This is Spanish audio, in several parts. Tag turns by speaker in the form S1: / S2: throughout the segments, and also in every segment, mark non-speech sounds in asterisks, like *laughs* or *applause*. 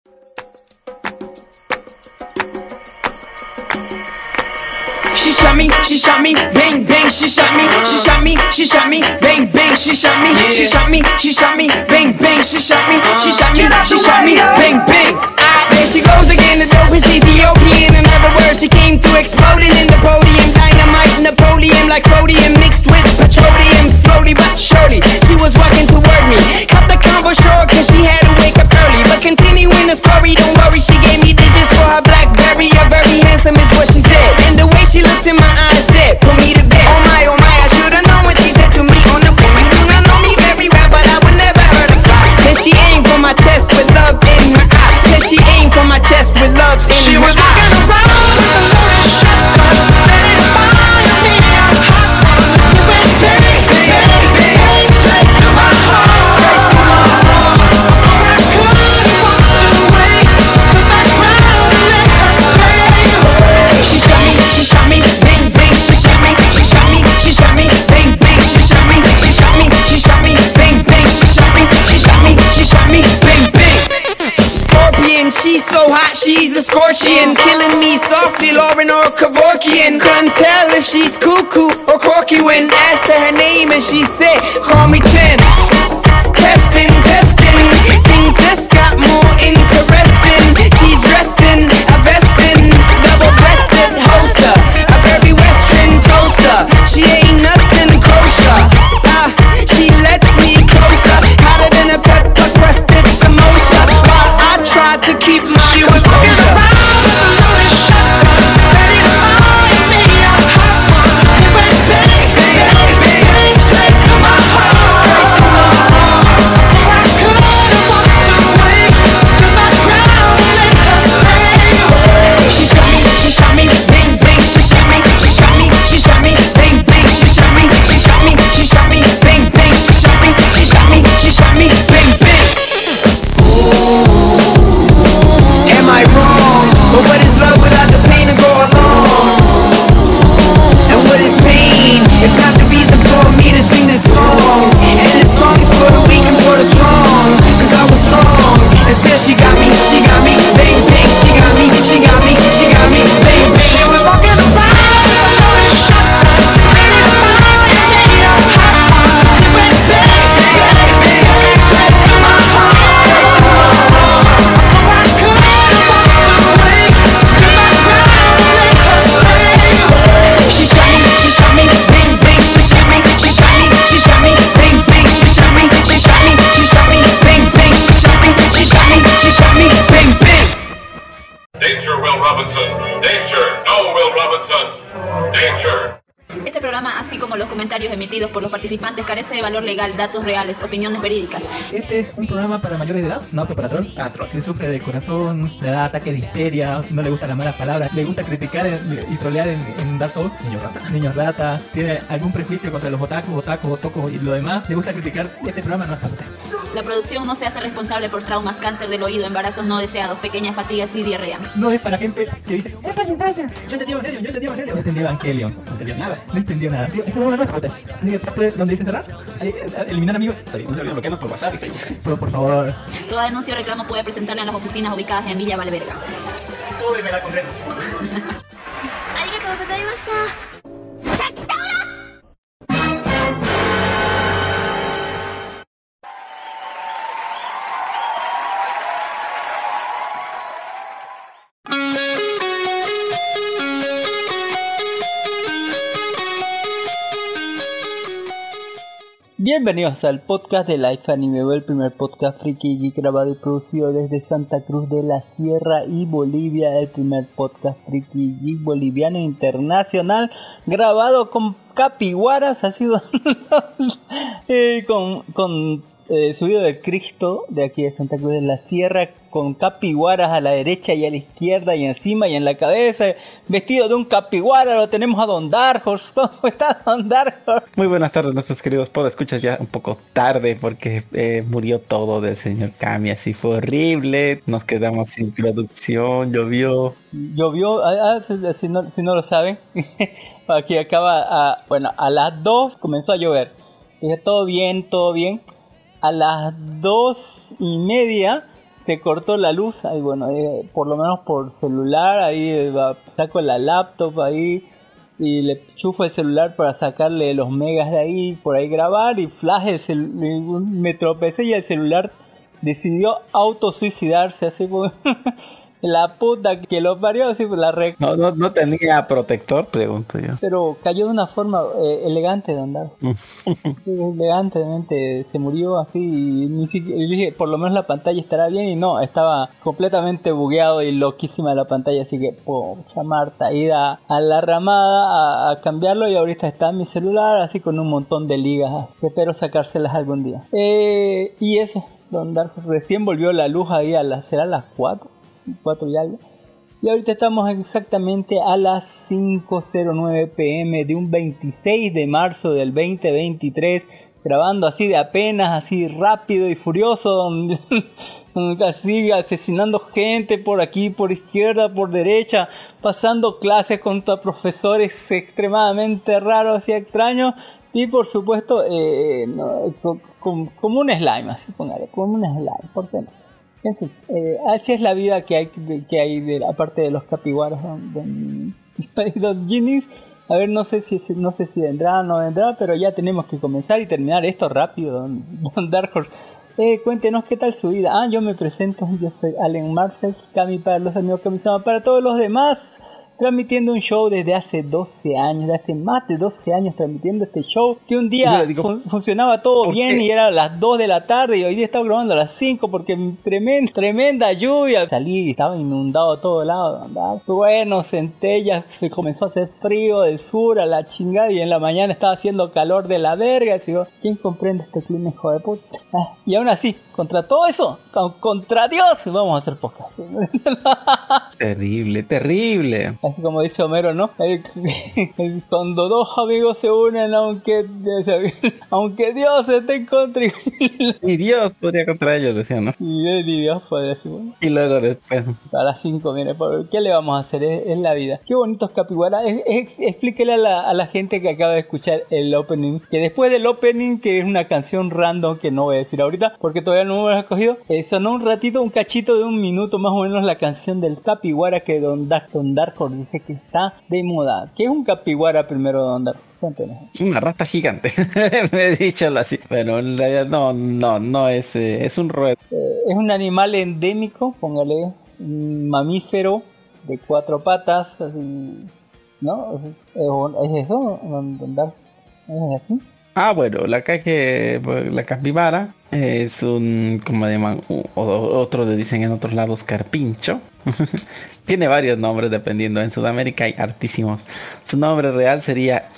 S1: She shot me, she shot me, bang bang, she shot me, she shot me, she shot me, bang bang, she shot me, she shot me, she shot me, bang bang, she shot me, she shot me, she shot me, bang bang. Ah, there she goes again, the dope is Ethiopian. In other words, she came through exploding in the podium, dynamite, Napoleon like sodium mixed with petroleum, slowly but surely. She was walking toward me, cut the convo short don't worry, And she said
S2: participantes, carece de valor legal, datos reales, opiniones verídicas.
S3: Este es un programa para mayores de edad, no apto para troll. Atroz. Si sufre de corazón, le da ataque de histeria, no le gustan las malas palabras, le gusta criticar y trolear en, en Dark Souls, niños rata, niños rata, tiene algún prejuicio contra los otakus, otakus, otocos y lo demás, le gusta criticar, este programa no es para usted.
S2: La producción no se hace responsable por traumas, cáncer del oído, embarazos no deseados, pequeñas fatigas y diarrea.
S3: No es para gente que dice, es para la infancia. Yo entendí Evangelion, yo entendí Evangelion. No entendí Evangelion. No entendió nada. No entendió nada. Este programa no es para usted. Así que donde dice ahí, eh, eliminar amigos. Está bien, no se olviden bloquearnos por WhatsApp y Facebook. Pero por favor,
S2: Toda denuncia o reclamo puede presentarla en las oficinas ubicadas en Villa Valverga.
S3: súbemela con reto.
S4: Bienvenidos al podcast de Life Anime, el primer podcast friki geek grabado y producido desde Santa Cruz de la Sierra y Bolivia, el primer podcast friki geek boliviano internacional grabado con capiguaras, ha sido *laughs* eh, con, con eh, subido de Cristo de aquí de Santa Cruz de la Sierra con capiguaras a la derecha y a la izquierda y encima y en la cabeza, vestido de un capiguara, lo tenemos a Don Dark Horse, *laughs* ¿cómo está Don Dark Horse?
S5: Muy buenas tardes nuestros queridos escuchas ya un poco tarde porque eh, murió todo del señor Kami, así fue horrible, nos quedamos sin producción, llovió.
S4: Llovió, ah, ah, si, si no, si no lo saben, *laughs* aquí acaba, a, bueno, a las 2 comenzó a llover. Dije, todo bien, todo bien. A las dos y media se cortó la luz, ahí bueno, eh, por lo menos por celular, ahí eh, saco la laptop ahí y le chufo el celular para sacarle los megas de ahí, por ahí grabar y flash el me tropecé y el celular decidió autosuicidarse así como *laughs* la puta que lo parió así por la recta.
S5: No, no, no tenía protector, pregunto yo.
S4: Pero cayó de una forma eh, elegante de andar. *laughs* Sí, elegantemente se murió así y ni siquiera dije por lo menos la pantalla estará bien y no estaba completamente bugueado y loquísima la pantalla así que pocha Marta ida a la ramada a, a cambiarlo y ahorita está mi celular así con un montón de ligas que espero sacárselas algún día Eh, y eso Don Darko recién volvió la luz ahí a las será las 4 4 y algo y ahorita estamos exactamente a las 5.09 pm de un 26 de marzo del 2023, grabando así de apenas, así rápido y furioso, donde, *laughs* así asesinando gente por aquí, por izquierda, por derecha, pasando clases contra profesores extremadamente raros y extraños. Y por supuesto, eh, no, co- com- como un slime, así póngale, como un slime, ¿por qué no? En fin, eh, así es la vida que hay, que hay aparte de los capibaras, don, don, Ginny. A ver, no sé si no sé si vendrá o no vendrá, pero ya tenemos que comenzar y terminar esto rápido, don, *laughs* don Dark Horse. Eh, cuéntenos qué tal su vida. Ah, yo me presento, yo soy Allen Marcel, Cami para los amigos llaman para todos los demás. Transmitiendo un show desde hace 12 años, desde hace más de 12 años transmitiendo este show, que un día
S5: Yo digo,
S4: fun- funcionaba todo
S5: ¿por
S4: bien
S5: qué?
S4: y era a las 2 de la tarde y hoy día estaba grabando a las 5 porque tremenda, tremenda lluvia. Salí y estaba inundado a todo lado. Bueno, centellas, se comenzó a hacer frío del sur a la chingada y en la mañana estaba haciendo calor de la verga. Y digo, ¿quién comprende este clima, hijo de puta? Ah, y aún así, contra todo eso, con- contra Dios, vamos a hacer podcast. *laughs*
S5: Terrible, terrible.
S4: Así como dice Homero, ¿no? *laughs* Cuando dos amigos se unen, aunque, *laughs* aunque Dios esté en contra. y-
S5: Dios podría contra ellos, decían, ¿no?
S4: Y Dios puede decir, bueno,
S5: Y luego después,
S4: a las 5, mire, ¿por ¿qué le vamos a hacer? Es, es la vida. Qué bonitos capiguaras. Explíquele a la, a la gente que acaba de escuchar el opening, que después del opening, que es una canción random que no voy a decir ahorita, porque todavía no lo he escogido, eh, sonó un ratito, un cachito de un minuto más o menos la canción del capiguara que Don Dark, Don Dark Horse dice que está de moda. ¿Qué es un capiguara primero, Don Dark? Cuéntenos.
S5: una rata gigante. *laughs* Me he dicho así. En realidad no, no, no es, eh, es un roedor.
S4: Eh, es un animal endémico, póngale, un mamífero de cuatro patas, así, ¿no? ¿Es, es eso? ¿Es así?
S5: Ah, bueno, la calle, la capibara es un, como le llaman, otros le dicen en otros lados carpincho. *laughs* Tiene varios nombres dependiendo. En Sudamérica hay hartísimos. Su nombre real sería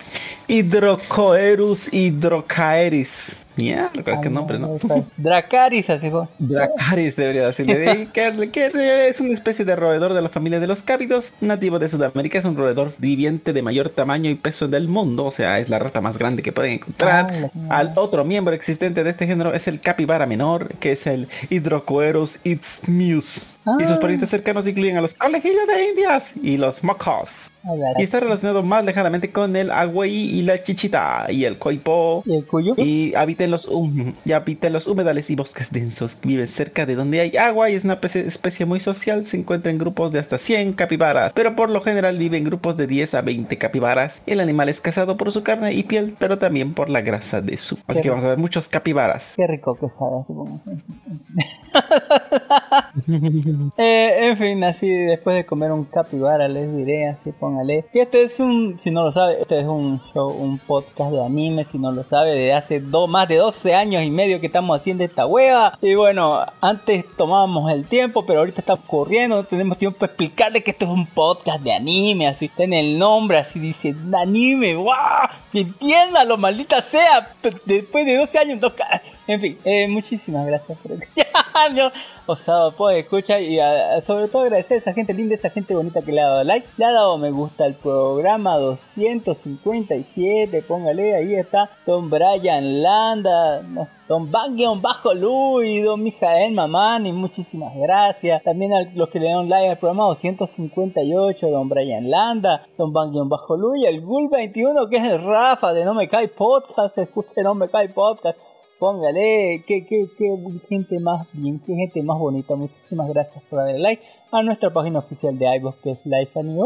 S5: Hydrocoerus hydrocaeris. Mierda, qué nombre, ¿no?
S4: Dracaris, así fue.
S5: Dracaris debería decirle. *laughs* que, es una especie de roedor de la familia de los cápidos, nativo de Sudamérica. Es un roedor viviente de mayor tamaño y peso del mundo. O sea, es la rata más grande que pueden encontrar.
S4: Ah,
S5: Al otro miembro existente de este género es el capibara menor, que es el Hydrocoerus Y sus
S4: Ah.
S5: parientes cercanos incluyen a los conejillos de indias y los mocos. Y está relacionado más lejanamente con el agüey y la chichita y el coipo.
S4: ¿Y el cuyo?
S5: Y habita en los hum- y habita en los humedales y bosques densos. Vive cerca de donde hay agua y es una especie, especie muy social. Se encuentra en grupos de hasta 100 capibaras, pero por lo general vive en grupos de 10 a 20 capibaras. El animal es cazado por su carne y piel, pero también por la grasa de su. Así que vamos a ver muchos capibaras.
S4: Qué rico que sabe, supongo. *laughs* *laughs* eh, en fin, así después de comer un capibara les diré, así póngale. Que este es un, si no lo sabe, este es un show, un podcast de anime, si no lo sabe, de hace más de 12 años y medio que estamos haciendo esta hueva. Y bueno, antes tomábamos el tiempo, pero ahorita estamos corriendo, no tenemos tiempo para explicarle que esto es un podcast de anime, así está en el nombre, así dice anime, ¡guau! Entiéndalo, maldita sea, después de 12 años, dos caras. En fin, eh, muchísimas gracias por escucharnos. *laughs* Osado pues escucha y ah, sobre todo agradecer a esa gente linda, esa gente bonita que le ha dado like, le ha dado me gusta al programa 257, póngale, ahí está Don Brian Landa, Don Bangion Bajo Luis, Don Mijael Mamani, muchísimas gracias. También a los que le dieron like al programa 258, Don Brian Landa, Don Bangion Bajo Luis, el Gul 21 que es el Rafa de No Me Cae Podcast, escuche No Me Cae Podcast. Póngale, qué, qué, qué gente más bien, qué gente más bonita. Muchísimas gracias por darle like a nuestra página oficial de iVoox que es Life Anime.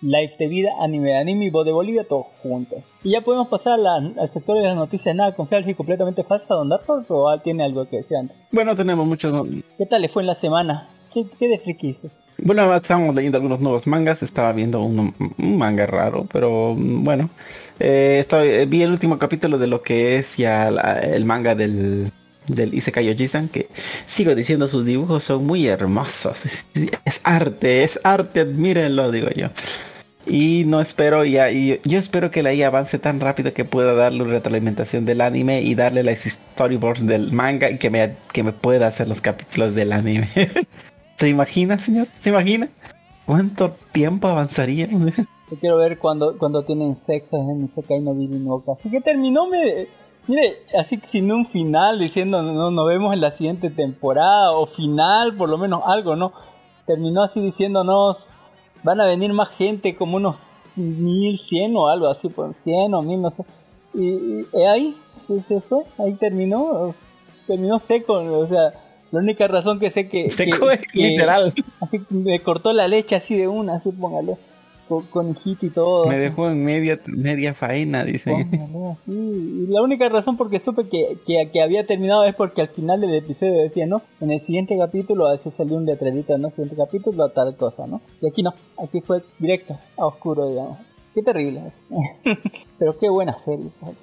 S4: Live de vida, anime de anime y voz de Bolivia, todos juntos. Y ya podemos pasar a la- al sector de las noticias nada confiables y completamente falsas, Don Darko, o tiene algo que decir antes.
S5: Bueno, tenemos muchos...
S4: ¿Qué tal le fue en la semana? ¿Qué, qué de friki?
S5: Bueno, estábamos leyendo algunos nuevos mangas, estaba viendo un, manga raro, pero mm, bueno, eh, eh, vi el último capítulo de lo que es ya el manga del, del Isekai Ojisan, que sigo diciendo sus dibujos son muy hermosos, *laughs* es, arte, es arte, admírenlo, digo yo. Y no espero ya, y yo espero que la IA avance tan rápido que pueda darle retroalimentación del anime y darle las storyboards del manga y que me, que me pueda hacer los capítulos del anime. *laughs* ¿Se imagina, señor? ¿Se imagina? ¿Cuánto tiempo avanzaría?
S4: Yo quiero ver cuando, cuando tienen sexo en Isekai no Bibi no Oka. Así que terminó, me, mire, así que sin un final diciendo no nos vemos en la siguiente temporada o final, por lo menos algo, ¿no? Terminó así diciéndonos van a venir más gente como unos 1100 o algo así, por 100 o 1000, no sé. Y, y- ahí se fue, ahí terminó, terminó seco, o sea, la única razón que sé que...
S5: Seco
S4: que- que-
S5: literal.
S4: Así me cortó la leche así de una, así póngale. Con, con hijito y todo.
S5: Me dejó en media, media faena, dice.
S4: Póngale así. Y la única razón porque supe que, que, que había terminado es porque al final del episodio decía, ¿no? En el siguiente capítulo a veces salió un letrerito, ¿no? Siguiente capítulo tal cosa, ¿no? Y aquí no, aquí fue directo, a oscuro, digamos. Qué terrible. *laughs* Pero qué buena serie. A ver,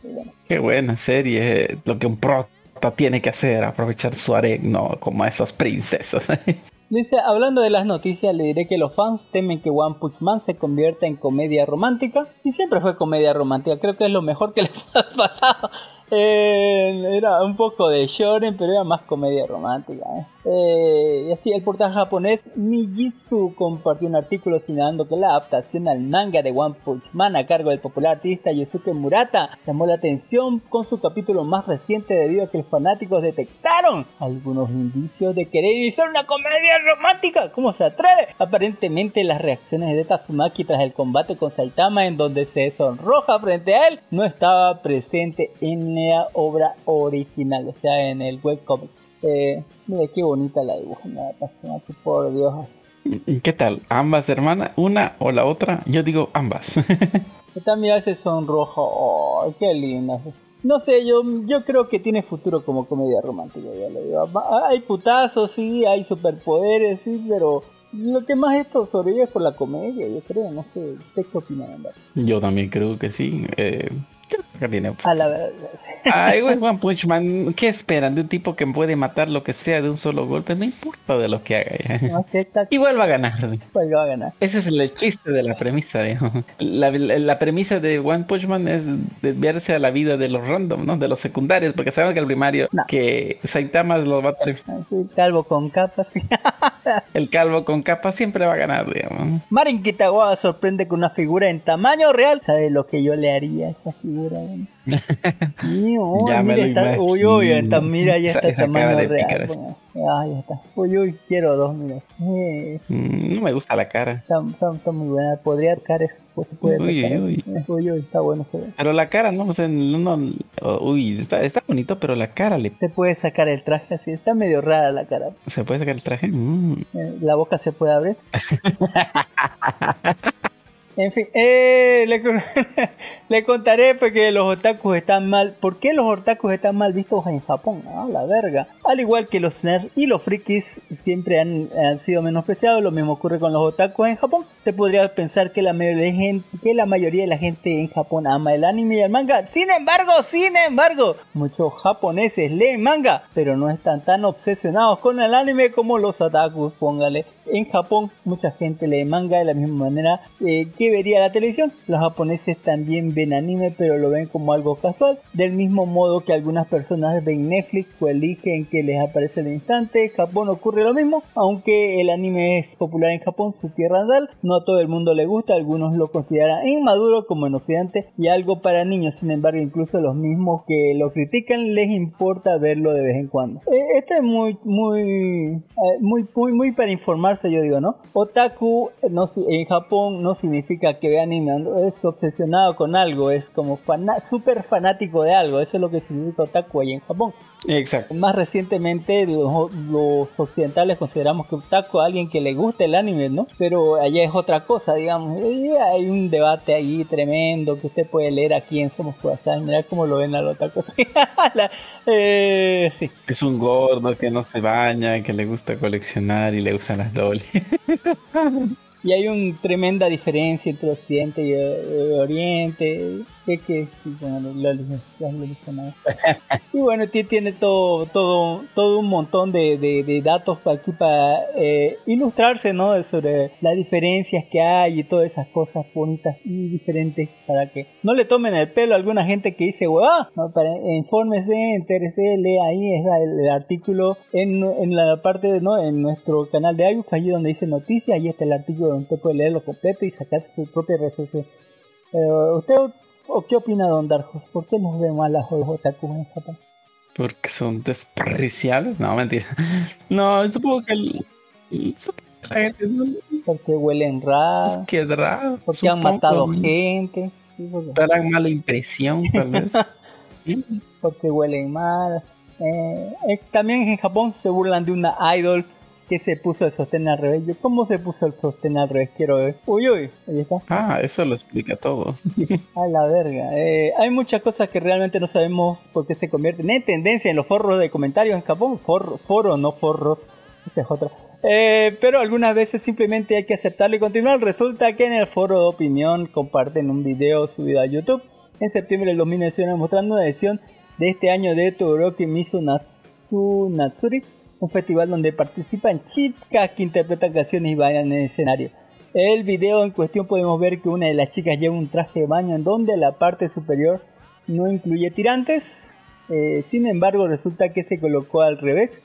S4: qué buena.
S5: Qué buena serie. Lo que un prota tiene que hacer, aprovechar su no como a esos princesos. *laughs*
S4: Dice, hablando de las noticias, le diré que los fans temen que One Punch Man se convierta en comedia romántica. Sí, siempre fue comedia romántica, creo que es lo mejor que les *laughs* ha pasado. Eh, era un poco de shonen, pero era más comedia romántica. ¿eh? Eh, y así, el portal japonés Mijitsu compartió un artículo señalando que la adaptación al manga de One Punch Man a cargo del popular artista Yusuke Murata llamó la atención con su capítulo más reciente debido a que los fanáticos detectaron algunos indicios de querer iniciar una comedia romántica. ¿Cómo se atreve? Aparentemente las reacciones de Tatsumaki tras el combate con Saitama en donde se sonroja frente a él no estaba presente en obra original, o sea, en el webcomic. Eh, mira qué bonita la dibujan la Tatsumaki, por Dios.
S5: ¿Y ¿Qué tal? ¿Ambas hermanas? ¿Una o la otra? Yo digo ambas.
S4: Esta mira ese sonrojo, oh, qué linda. No sé, yo, yo creo que tiene futuro como comedia romántica, ya lo digo. Va- Hay putazos, sí, hay superpoderes, sí, pero lo que más esto sobrevive es por la comedia, yo creo, no sé, ¿usted qué opina, verdad?
S5: Yo también creo que sí. Eh, que tiene-
S4: A la verdad.
S5: Ay, güey, One Punch Man, ¿qué esperan de un tipo que puede matar lo que sea de un solo golpe? No importa de lo que haga. ya.
S4: no
S5: a ganar.
S4: cuál va a ganar.
S5: Ese es el chiste de la premisa, digamos. La, *laughs* la- la premisa de One Punch Man es desviarse a la vida de los random, ¿no? De los secundarios, porque saben que el primario,
S4: No.
S5: que Saitama lo va a tener-
S4: Así, calvo con capas. sí. *laughs*
S5: el calvo con capa siempre va a ganar, digamos.
S4: Marin Kitagawa sorprende con una figura en tamaño real. ¿Sabe lo que yo le haría a esa figura? *laughs* Sí, oh,
S5: Ya me lo
S4: está- uy, uy, está, mira, ya
S5: Esa-
S4: está
S5: esa
S4: tamaño
S5: cara de
S4: real. bueno. Ah, ya está. Uy, uy, quiero dos, mira. Eh,
S5: Mm, No me gusta la cara.
S4: está, está- está muy buena. Podría tocar eso. Pues se puede
S5: Uy,
S4: tocar.
S5: uy.
S4: Eh, uy, uy, está bueno. Ve.
S5: Pero la cara, no, o sea, no, oh, uy, está, está bonito, pero la cara le...
S4: Se puede sacar el traje así. Está medio rara la cara.
S5: ¿Se puede sacar el traje? Mm.
S4: Eh, la boca se puede abrir. *laughs* En fin, eh, le, *laughs* le contaré porque los otakus están mal. ¿Por qué los otakus están mal vistos en Japón? Ah, la verga. Al igual que los nerds y los frikis siempre han, han sido menospreciados, lo mismo ocurre con los otakus en Japón. Se podría pensar que la, gente, que la mayoría de la gente en Japón ama el anime y el manga. Sin embargo, sin embargo, muchos japoneses leen manga, pero no están tan obsesionados con el anime como los otakus, póngale. En Japón, mucha gente lee manga de la misma manera eh, que vería la televisión. Los japoneses también ven anime, pero lo ven como algo casual. Del mismo modo que algunas personas ven Netflix o eligen que les aparece al instante. En Japón ocurre lo mismo, aunque el anime es popular en Japón, su tierra natal. No a todo el mundo le gusta, algunos lo consideran inmaduro como en Occidente y algo para niños. Sin embargo, incluso los mismos que lo critican les importa verlo de vez en cuando. Eh, esto es muy, muy, eh, muy, muy, muy para informarse, yo digo, ¿no? Otaku no, en Japón no significa que vea anime, es obsesionado con algo algo, es como fana súper fanático de algo, eso es lo que significa otaku ahí en Japón.
S5: Exacto.
S4: Más recientemente los, los occidentales consideramos que otaku es alguien que le gusta el anime, ¿no? Pero allá es otra cosa, digamos. Y hay un debate ahí tremendo que usted puede leer aquí en Somos Croissant, mira cómo lo ven al otaku. *laughs* La- eh, sí.
S5: Es un gordo que no se baña, que le gusta coleccionar y le gustan las loli. *laughs*
S4: Y hay una tremenda diferencia entre Occidente y eh, Oriente. Que, que, bueno, lo- lo-. Y bueno, ti- tiene todo, todo, todo un montón de, de- de datos aquí para eh, ilustrarse, ¿no? Sobre las diferencias que hay y todas esas cosas bonitas y diferentes para que no le tomen el pelo a alguna gente que dice, ¡guau! No, para infórmese, entérese, lea ahí, es el, el artículo en, en la parte, de, ¿no? En nuestro canal de iBooks, allí donde dice noticias, ahí está el artículo donde usted puede leerlo completo y sacar su propia resolución. Eh, ¿Usted o qué opina, don Darjos? ¿Por qué nos ven mal a los otakus en Japón?
S5: Porque son despreciables. No, mentira. No, supongo que el, supongo que la gente no
S4: Porque huelen raro,
S5: es que raro.
S4: porque han matado
S5: ¿no?
S4: gente,
S5: Darán mala impresión, tal vez. *laughs*
S4: Porque huelen mal. Eh, eh, también en Japón se burlan de una idol que se puso el sostén al revés. Yo, ¿Cómo se puso el sostén al revés? Quiero ver. Uy, uy, ahí está.
S5: Ah, eso lo explica todo. *laughs*
S4: A la verga. Eh, hay muchas cosas que realmente no sabemos por qué se convierten en tendencia en los foros de comentarios en Japón. For, foro, no forros. Esa es otra. Eh, pero algunas veces simplemente hay que aceptarlo y continuar. Resulta que en el foro de opinión comparten un video subido a YouTube en septiembre del 2019 mostrando una edición de este año de Todoroki Natsu Natsuri, un festival donde participan chicas que interpretan canciones y bailan en el escenario. El video en cuestión podemos ver que una de las chicas lleva un traje de baño en donde la parte superior no incluye tirantes. Eh, sin embargo, resulta que se colocó al revés,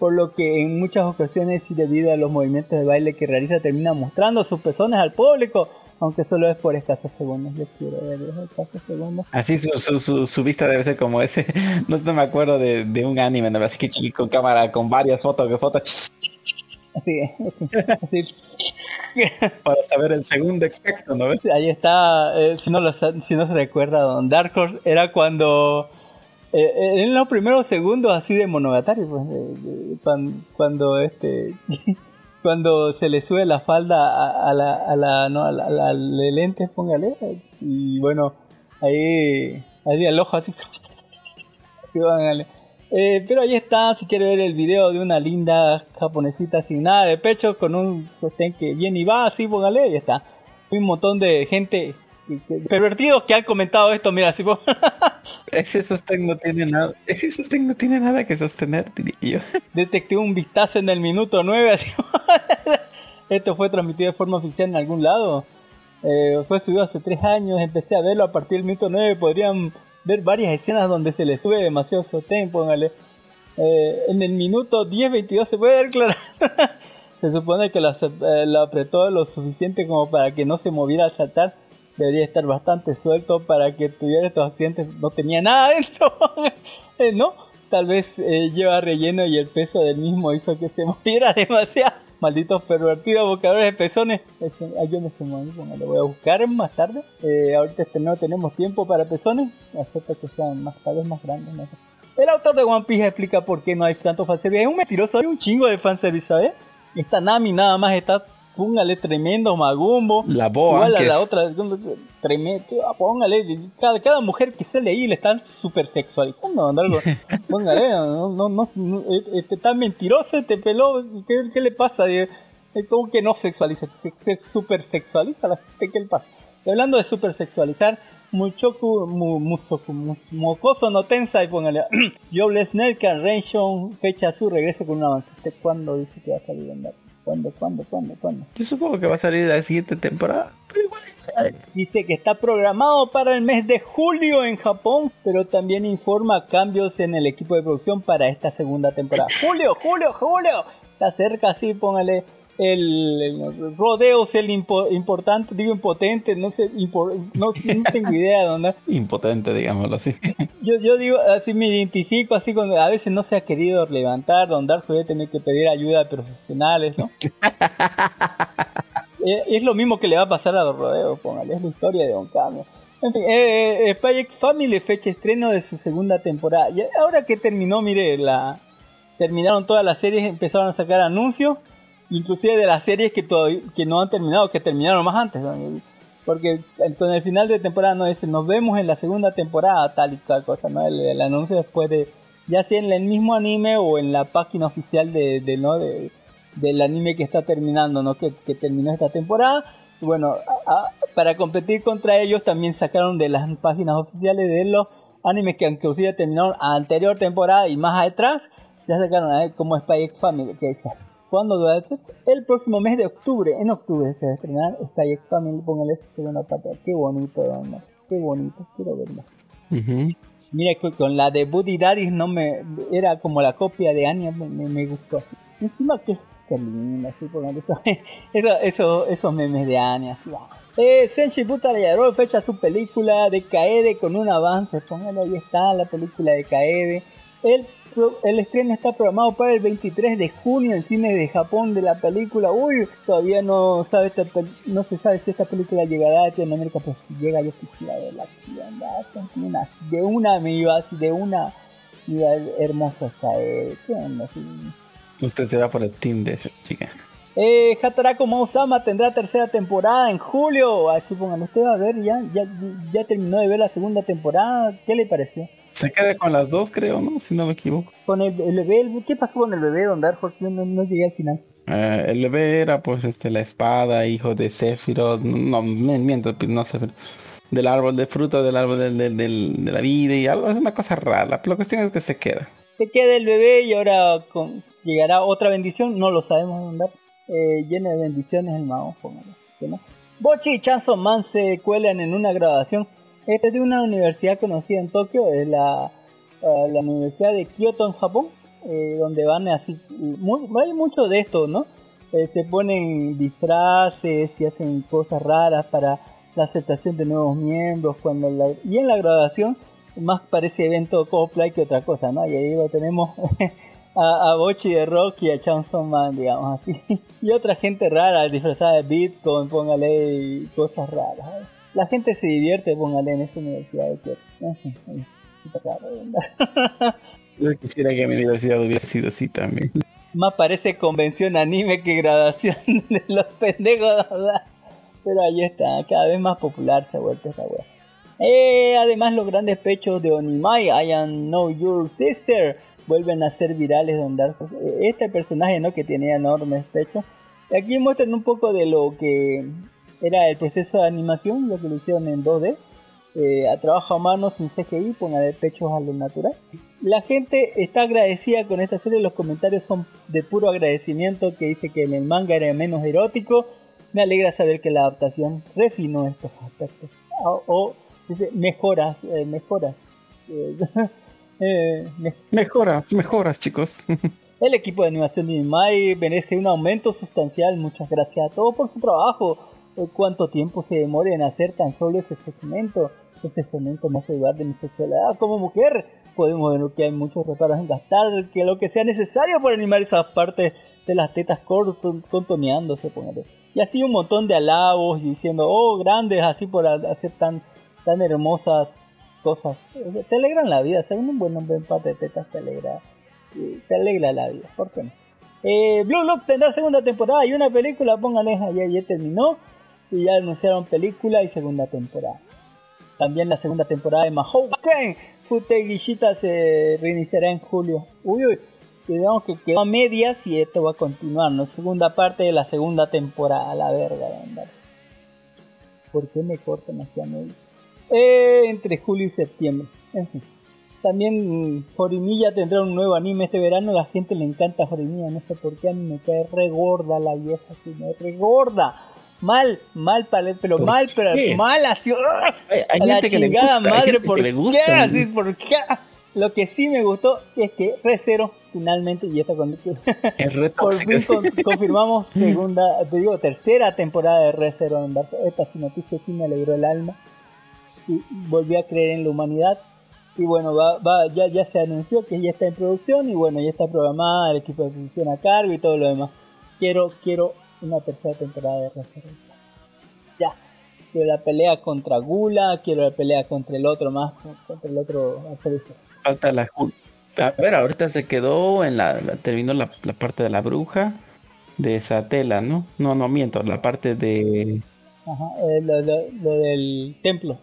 S4: por lo que en muchas ocasiones y debido a los movimientos de baile que realiza termina mostrando sus pezones al público, aunque solo es por escasos segundos. Yo quiero ver los escasos segundos.
S5: Así su, su, su, su vista debe ser como ese. *laughs* No, no me acuerdo de, de un anime, ¿no? Así que con cámara, con varias fotos, que fotos,
S4: Así, así. *laughs*
S5: para saber el segundo exacto, ¿no ves?
S4: Ahí está, eh, si, no lo, si no se recuerda, Don Dark Horse era cuando, eh, eh, en los primeros segundos así de Monogatari, pues, de- de- cuan- cuando, este, *laughs* cuando se le sube la falda a, la, a la, no, a la, la- al lente, póngale, y bueno, ahí, ahí el ojo así. Eh, pero ahí está, si quiere ver el video de una linda japonesita sin nada de pecho, con un sostén que viene y va, así póngale, ahí está. Un montón de gente pervertidos que han comentado esto, mira, así pon- *laughs*
S5: Ese sostén no tiene nada. Ese sostén no tiene nada que sostener, diría yo. *laughs*
S4: detecté un vistazo en el minuto 9, así *laughs* esto fue transmitido de forma oficial en algún lado. Eh, fue subido hace tres años, empecé a verlo a partir del minuto 9, podrían ver varias escenas donde se le sube demasiado sostén, póngale. Eh, en el minuto 10-22 se puede ver claro. se supone que lo, eh, lo apretó lo suficiente como para que no se moviera al saltar. Debería estar bastante suelto para que tuviera estos accidentes. No tenía nada dentro. *laughs* Eh, no, tal vez eh, lleva relleno y el peso del mismo hizo que se *laughs* moviera demasiado. Malditos pervertidos buscadores de pezones. Yo me sumo bueno, lo voy a buscar más tarde. Eh, ahorita este, no tenemos tiempo para pezones. Acepta que sean más tal vez más grandes. no sé. El autor de One Piece explica por qué no hay tanto fanservice. Es un mentiroso, hay un chingo de fanservice, ¿sabes? Esta Nami nada más está, póngale tremendo magumbo.
S5: La boa,
S4: Igual a la otra, tremendo, póngale, cada, cada mujer que sale ahí le están super sexualizando. Algo. *laughs* Póngale, no, no, no, no, este tan mentiroso, este peló, ¿qué, qué le pasa? Eh, ¿Cómo que no sexualiza? Se, se super sexualiza la gente, ¿qué le pasa? Y hablando de super sexualizar, Muchoku, mu, mu- Mocoso no tensa y póngale *clears throat* Jobless Nelka Renshon fecha su regreso con un avance. ¿Usted cuándo dice que va a salir en ¿Cuándo, cuándo, cuándo, cuándo?
S5: Yo supongo que va a salir la siguiente temporada. Pero igual está-
S4: Dice que está programado para el mes de julio en Japón, pero también informa cambios en el equipo de producción para esta segunda temporada. *laughs* Julio, julio, julio. Está cerca, así, póngale el, el rodeo, es el impo- importante, digo impotente, no sé, no, no tengo idea de dónde. *laughs*
S5: Impotente, digámoslo así. *laughs*
S4: Yo, yo digo, así me identifico, así cuando a veces no se ha querido levantar, Don Dark puede tener que pedir ayuda a profesionales, ¿no? *laughs* Eh, es lo mismo que le va a pasar a los rodeos, póngale, es la historia de Don Cambio. En fin, eh, eh, Spy X Family fecha estreno de su segunda temporada. Y ahora que terminó, mire, la terminaron todas las series, empezaron a sacar anuncios, inclusive de las series que todavía que no han terminado, que terminaron más antes. ¿no? Porque con el final de temporada no dice, nos vemos en la segunda temporada, tal y tal cosa, ¿no? El, el anuncio después de, ya sea en el mismo anime o en la página oficial de, de, ¿no? de, del anime que está terminando, ¿no? Que, que terminó esta temporada. Bueno, a- para competir contra ellos también sacaron de las páginas oficiales de los animes que inclusive terminaron anterior temporada y más atrás, ya sacaron a como Spy X Family, que dice, ¿cuándo va a ser? El próximo mes de octubre, en octubre se va a estrenar Spy X Family, póngale segunda parte, qué bonito, ¿no? qué bonito, quiero verlo.
S5: Ujú.
S4: Mira que con la de Buddy Daddy no me era como la copia de Anya, me, me, gustó. Encima que súper linda, así por eso, *laughs* eso, eso- esos memes de Anya. así, ah. Eh, Senshi Butarayaro fecha su película de Kaede con un avance. Póngalo, ahí está la película de Kaede. El, pro- el estreno está programado para el 23 de junio en cine de Japón de la película. Uy, todavía no sabe esta no se sabe si esta película llegará a Latinoamérica, pero si llega yo quisiera anda, son una- De una me iba así, de una hermosa Kaede. ¿Qué onda? Sí.
S5: Usted se va por el team de esa chica.
S4: Eh, Hatarako Mausama tendrá tercera temporada en julio. Así pongan, usted va a ver, ya, ya, ya terminó de ver la segunda temporada. ¿Qué le pareció?
S5: Se queda con las dos, creo, ¿no? Si no me equivoco.
S4: Con el, el bebé, el- ¿qué pasó con el bebé, Don Dark Horse? Yo no, no llegué al final.
S5: Eh, el bebé era pues este la espada, hijo de Sephiroth, no, me- miento, no sé, del árbol de fruto, del árbol del- del- del- de la vida y algo, es una cosa rara, pero la cuestión es que se queda.
S4: Se queda el bebé y ahora con, llegará otra bendición. No lo sabemos, Don Dark. Eh, lleno de bendiciones el mago, póngalo. ¿sí, no? Bochi y Chanson Man se cuelan en una grabación. Es de una universidad conocida en Tokio, es la, eh, la Universidad de Kyoto en Japón, eh, donde van así, muy, hay mucho de esto, ¿no? Eh, se ponen disfraces y hacen cosas raras para la aceptación de nuevos miembros, cuando la- y en la grabación más parece evento cosplay que otra cosa, ¿no? Y ahí lo tenemos *laughs* a, a Bochi de Rock y a Chanson Man, digamos así. *laughs* Y otra gente rara, disfrazada de Bitcoin, póngale cosas raras. La gente se divierte, póngale en esta universidad de raro, ¿verdad?
S5: Yo quisiera que mi universidad hubiera sido así también.
S4: Más parece convención anime que graduación *laughs* de los pendejos, ¿verdad? Pero ahí está, cada vez más popular se ha vuelto esta wea. Eh, además, los grandes pechos de Onimai, I am Know Your Sister, vuelven a ser virales. Donde eh, este personaje, ¿no? Que tenía enormes pechos. Aquí muestran un poco de lo que era el proceso de animación, lo que lo hicieron en 2D. Eh, a trabajo a mano sin CGI, poner pechos a lo natural. La gente está agradecida con esta serie, los comentarios son de puro agradecimiento, que dice que en el manga era menos erótico. Me alegra saber que la adaptación refinó estos aspectos. O, o, dice, mejoras, eh, mejoras. *laughs* Eh, eh, me-
S5: Mejoras, mejoras, chicos. *laughs*
S4: el equipo de animación de Inmai merece un aumento sustancial. Muchas gracias a todos por su trabajo. ¿Cuánto tiempo se demora en hacer tan solo ese segmento? Ese segmento me hace de mi sexualidad como mujer. Podemos ver que hay muchos reparos en gastar que lo que sea necesario por animar esas partes de las tetas contoneándose. póngale. Y así un montón de alabos y diciendo, oh, grandes, así por ha- hacer tan, tan hermosas cosas. Te alegran la vida. Ser un buen nombre en parte de tetas te alegra te alegra la vida, ¿por qué no? Eh, Blue Lock tendrá segunda temporada y una película, pónganle, ya, ya terminó y ya anunciaron película y segunda temporada. También la segunda temporada de Mahouken Futegishita se reiniciará en julio. Uy, uy, digamos que quedó a medias y esto va a continuar, ¿no? Segunda parte de la segunda temporada, la verga, andar. ¿Por qué me cortan así a medias? Eh, entre julio y septiembre, en fin. También Jorimilla tendrá un nuevo anime este verano. La gente le encanta Jorimilla. No sé por qué a mí me cae re gorda la vieja. Así, me re gorda. Mal, mal, para pero
S5: ¿Por
S4: mal, pero mal así. ¡ah!
S5: Hay, hay
S4: a la
S5: gente que le
S4: chingada
S5: gusta,
S4: madre, ¿por
S5: que le
S4: qué?
S5: gusta.
S4: Así, ¿por qué? Lo que sí me gustó es que Recero finalmente, y esta con *laughs* por fin con- confirmamos *laughs* segunda, te digo, tercera temporada de Recero en Dark. Esta noticia sí me alegró el alma. Y volví a creer en la humanidad. Y bueno, va, va, ya, ya se anunció que ya está en producción y bueno, ya está programada, el equipo de producción a cargo y todo lo demás. Quiero, quiero una tercera temporada de Recero. Ya. quiero la pelea contra Gula, quiero la pelea contra el otro más, contra el otro.
S5: Falta la A ver, ahorita se quedó en la, la- terminó la, la parte de la bruja de esa tela, ¿no? No, no miento, la parte de
S4: Ajá, eh, lo, lo- lo del templo.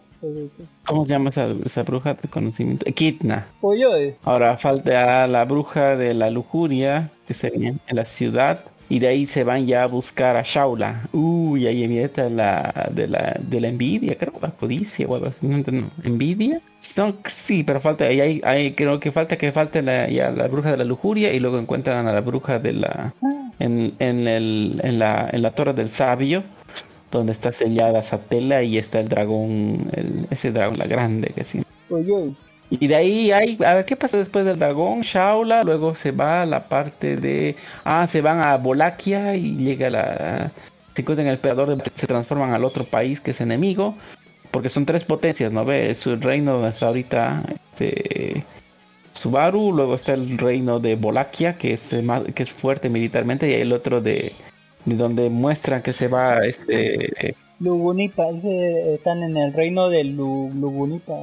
S5: ¿cómo se llama esa, esa bruja de conocimiento? Kitna.
S4: Pues eh,
S5: Ahora falta la bruja de la lujuria, que sería en la ciudad. Y de ahí se van ya a buscar a Shaula. Uy, ahí empieza la de la de la envidia, creo, la codicia o algo así. No, entiendo. ¿Envidia? No, sí, pero falta, ahí, hay- ahí creo que falta que falte la, la bruja de la lujuria y luego encuentran a la bruja de la en, en, el, en, la, en la torre del sabio donde está sellada esa tela y está el dragón, el- ese dragón, la grande que sí. Y de ahí hay, a ver, ¿qué pasa después del dragón? Shaula, luego se va a la parte de, ah, se van a Bolaquia y llega la, se encuentran el emperador, se transforman al otro país que es enemigo, porque son tres potencias, ¿no ve? El reino donde está ahorita, este, Subaru, luego está el reino de Bolaquia, que es, más, que es fuerte militarmente, y hay el otro de, de donde muestran que se va, este,
S4: Lugunipa, están en el reino de Lu- Lugunipa.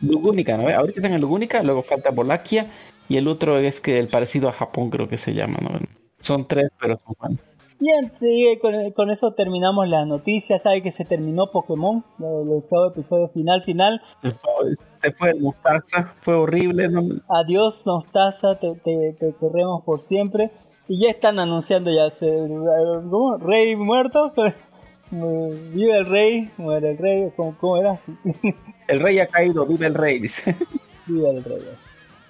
S4: Lu- Lu-
S5: Lugúnica, ¿no? Ahorita están en Lugúnica, luego falta Bolaquia y el otro es que el parecido a Japón creo que se llama, ¿no? Son tres, pero son buenos.
S4: Bien, sí, con, con eso terminamos las noticias. Sabe que se terminó Pokémon, el, el sábado episodio final, final.
S5: Se fue, se fue el Mostaza, fue horrible, ¿no?
S4: Adiós, Nostaza, te, te, te queremos por siempre. Y ya están anunciando ya, se, ¿cómo? Rey muerto, *laughs* vive el rey, muere el rey, ¿cómo, cómo era? *laughs*
S5: El rey ha caído, vive el rey, dice. *laughs*
S4: vive el rey,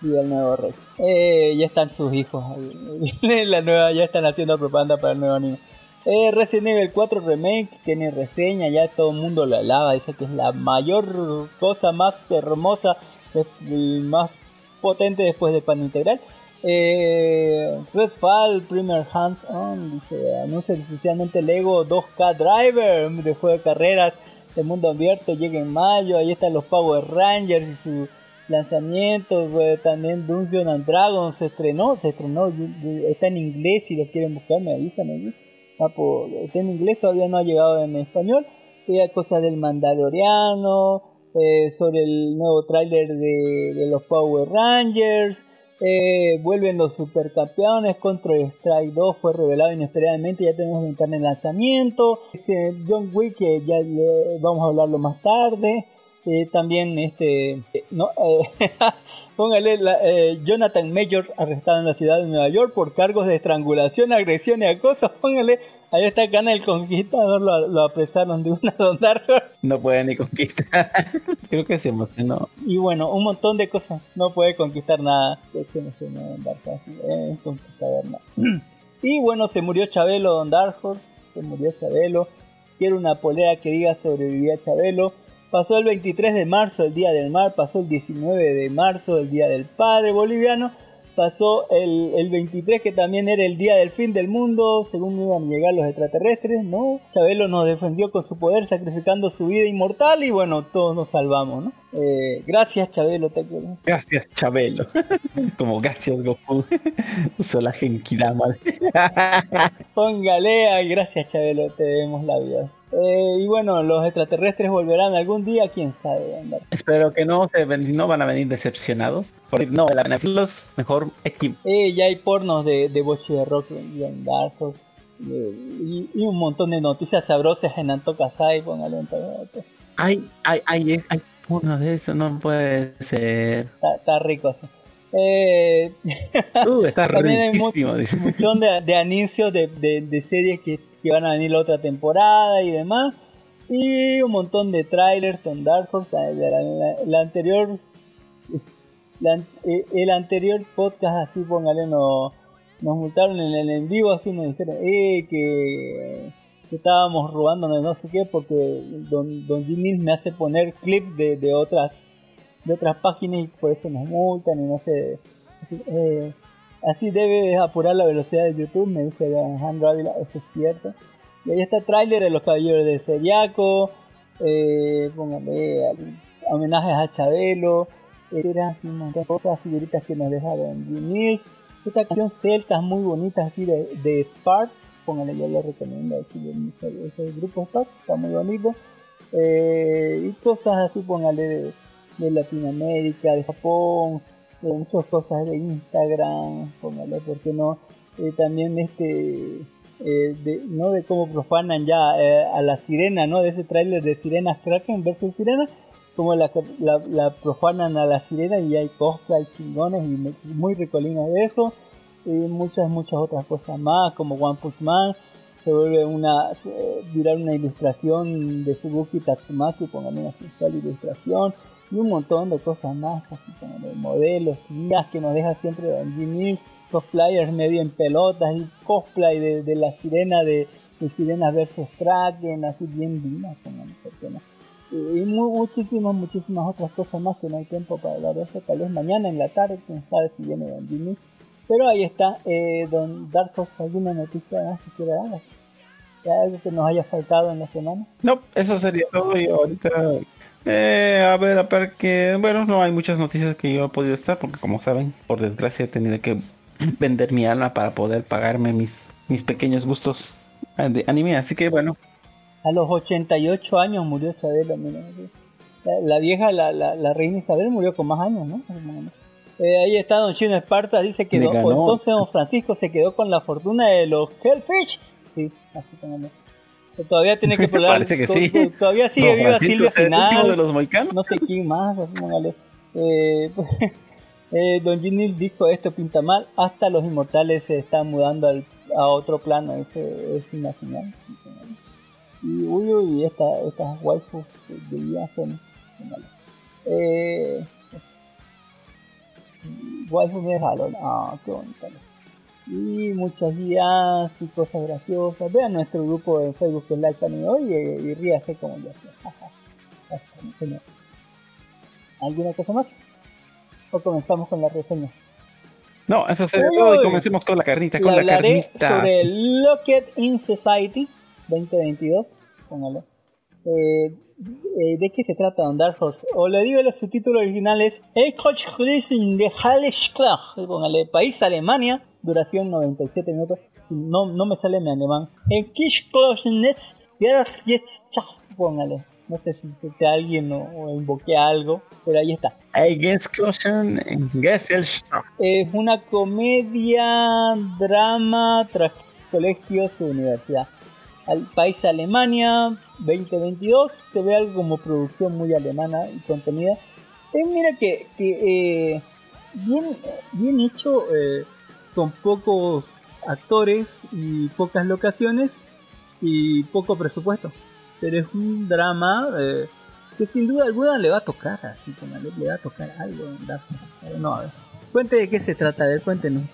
S4: vive el nuevo rey. Eh, ya están sus hijos ahí. *laughs* la nueva, ya están haciendo propaganda para el nuevo anime. Eh, Resident Evil 4 Remake tiene reseña, ya todo el mundo lo alaba, dice que es la mayor cosa más hermosa, es el más potente después de Pan Integral. Eh, Redfall Premier Hands On dice, anuncia oficialmente Lego 2K Driver de juego de carreras de mundo abierto, llega en mayo, ahí están los Power Rangers y su lanzamiento, pues, también Dungeon and Dragons se estrenó, se estrenó, está en inglés, si lo quieren buscar me avisan ahí. Ah, por- está en inglés, todavía no ha llegado en español. Hay cosas del Mandaloriano, eh, sobre el nuevo tráiler de los Power Rangers, eh, vuelven los supercampeones, Control Strike 2 fue revelado inesperadamente, ya tenemos ventana en lanzamiento, Este, John Wick que ya vamos a hablarlo más tarde, eh, también este, eh, no, eh, *laughs* póngale la- eh, Jonathan Major arrestado en la ciudad de Nueva York por cargos de estrangulación, agresión y acoso, póngale, ahí está Cana el Conquistador, lo, lo apresaron de una *laughs* Don
S5: No puede ni conquistar. *laughs* creo que se emocionó.
S4: y bueno, un montón de cosas. No puede conquistar nada. Es que no se me va a dar fácil, eh, conquistar *clears throat* nada. y bueno, se murió Chabelo, Don Dark Horse. Se murió Chabelo. Quiero una polera que diga sobrevivía Chabelo. Pasó el 23 de marzo, el Día del Mar. Pasó el 19 de marzo, el Día del Padre Boliviano. Pasó el, el 23, que también era el día del fin del mundo, según iban a llegar los extraterrestres, ¿no? Chabelo nos defendió con su poder, sacrificando su vida inmortal, y bueno, todos nos salvamos, ¿no? Eh, gracias, Chabelo, te quiero.
S5: Gracias, Chabelo. *laughs* Como gracias, Goku. *laughs* Usó la Genkidama. *laughs*
S4: Póngale, gracias, Chabelo, te debemos la vida. Eh, y bueno, los extraterrestres volverán algún día, quién sabe, andar.
S5: Espero que no, se ven- no van a venir decepcionados. Porque no, van a los mejor equipo.
S4: Eh, ya hay pornos de, de Bochi de Rock y en Dark eh, y, y un montón de noticias sabrosas en un toque.
S5: Ay, ay, ay, ay, uno de esos no puede ser.
S4: Está, está rico eso. Eh, *laughs*
S5: Uh, está
S4: hay
S5: riquísimo. dice.
S4: un montón de, de anuncios de, de, de series que, que van a venir la otra temporada y demás. Y un montón de trailers con Dark Horse. La, anterior eh, el anterior podcast así póngale no, nos multaron en el en vivo así nos dijeron eh, que, estábamos robando no sé qué porque don, don Jimmy me hace poner clips de, de otras de otras páginas y por eso nos multan y no sé eh, así debe apurar la velocidad de YouTube me dice Alejandro Ávila eso es cierto y ahí está el tráiler de los caballeros de Zodiaco eh, póngale al- homenajes a Chabelo eran un montón de cosas, figuritas que nos dejaron Jimmy esta canción celtas muy bonitas así de, de Spark póngale, yo le recomiendo así, ese, ese grupo está, está muy bonito. Eh, y cosas así, póngale, de, de Latinoamérica, de Japón, eh, muchas cosas de Instagram, póngale, ¿por qué no? Eh, también este, eh, de, ¿no? De cómo profanan ya eh, a la sirena, ¿no? De ese tráiler de Sirenas Kraken versus Sirena, como la, la, la profanan a la sirena y hay cosplay chingones y muy recolinas de eso. Y muchas, muchas otras cosas más, como One Punch Man, se vuelve una, viral una ilustración de Fubuki Tatsumaki, pongan una sensual ilustración, y un montón de cosas más, así como de modelos, guías que nos deja siempre Don Jimmy, cosplayers medio en pelotas, y cosplay de, de la sirena de, de Sirenas versus Kraken, así bien pongan, ¿por qué no? Y mu- muchísimas, muchísimas otras cosas más que no hay tiempo para hablar de eso, tal vez mañana en la tarde, quién sabe si viene Don Jimmy. Pero ahí está, eh, Don Dark Horse, ¿alguna noticia más que quiera dar? ¿Hay algo que nos haya faltado en la semana?
S5: No, eso sería todo y ahorita eh, a ver, a ver que bueno, no hay muchas noticias que yo he podido estar porque como saben, por desgracia he tenido que *laughs* vender mi alma para poder pagarme mis mis pequeños gustos de anime, así que bueno,
S4: A los 88 años murió Isabel, mira, la, la vieja, la, la, la reina Isabel murió con más años, ¿no? Eh, ahí está Don Chino Esparta, dice que don- entonces Don Francisco se quedó con la fortuna de los Hellfish. Sí, así como Todavía tiene que *laughs* probar.
S5: Parece que sí.
S4: to- Todavía sigue
S5: Don
S4: viva Silvia Final.
S5: de los moicanos.
S4: No sé quién más, así, póngale. Eh, *laughs* eh, Don Ginil dijo esto pinta mal, hasta los inmortales se están mudando al- a otro plano, eso es póngale. Y uy, uy, esta, estas waifus de día son son malas. Eh, waifus de Halloween, ah, qué bonita. Y muchas guías y cosas graciosas. Vean nuestro grupo en Facebook que es Like Anime hoy y, y ríase como yo. *laughs* ¿Alguna cosa más? ¿O comenzamos con la reseña?
S5: No, eso sería
S4: Uy,
S5: todo y comencemos con la carnita, con la carnita.
S4: sobre el Locked in Society 2022. Póngale. Eh, eh, ¿De qué se trata Don Dark Horse? O le digo los subtítulos originales Eckhochrisen de Hallesklag. Póngale. País Alemania. Duración 97 minutos. No, no me sale en alemán. Eckhochrisen Póngale. No sé si a alguien o, o invoqué algo. Pero ahí está.
S5: En.
S4: Es una comedia, drama, tras colegios y universidad. Al país Alemania 2022 se ve algo como producción muy alemana y contenida. Eh, mira que, que, eh, bien, bien hecho eh, con pocos actores y pocas locaciones y poco presupuesto. Pero es un drama eh, que sin duda alguna le va a tocar, así como le, va a tocar algo. no, a ver. Cuente de qué se trata, a ver, cuéntenos.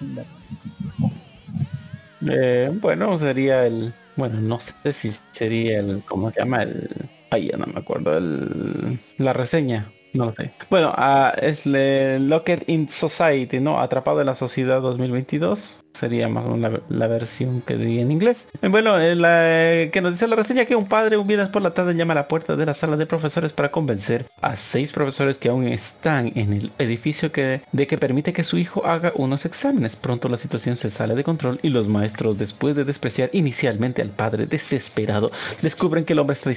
S5: Eh, bueno, sería el... Bueno, no sé si sería el... ¿Cómo se llama? El... Ay, ya no me acuerdo. El... La reseña. No lo sé. Bueno, ah, es el Locked in Society, ¿no? Atrapado en la Sociedad 2022. Sería más o menos la, versión que diría en inglés. Eh, Bueno, eh, la, que nos dice la reseña que un padre un viernes por la tarde llama a la puerta de la sala de profesores para convencer a seis profesores que aún están en el edificio de que permite que su hijo haga unos exámenes. Pronto la situación se sale de control y los maestros, después de despreciar inicialmente al padre desesperado, descubren que el hombre está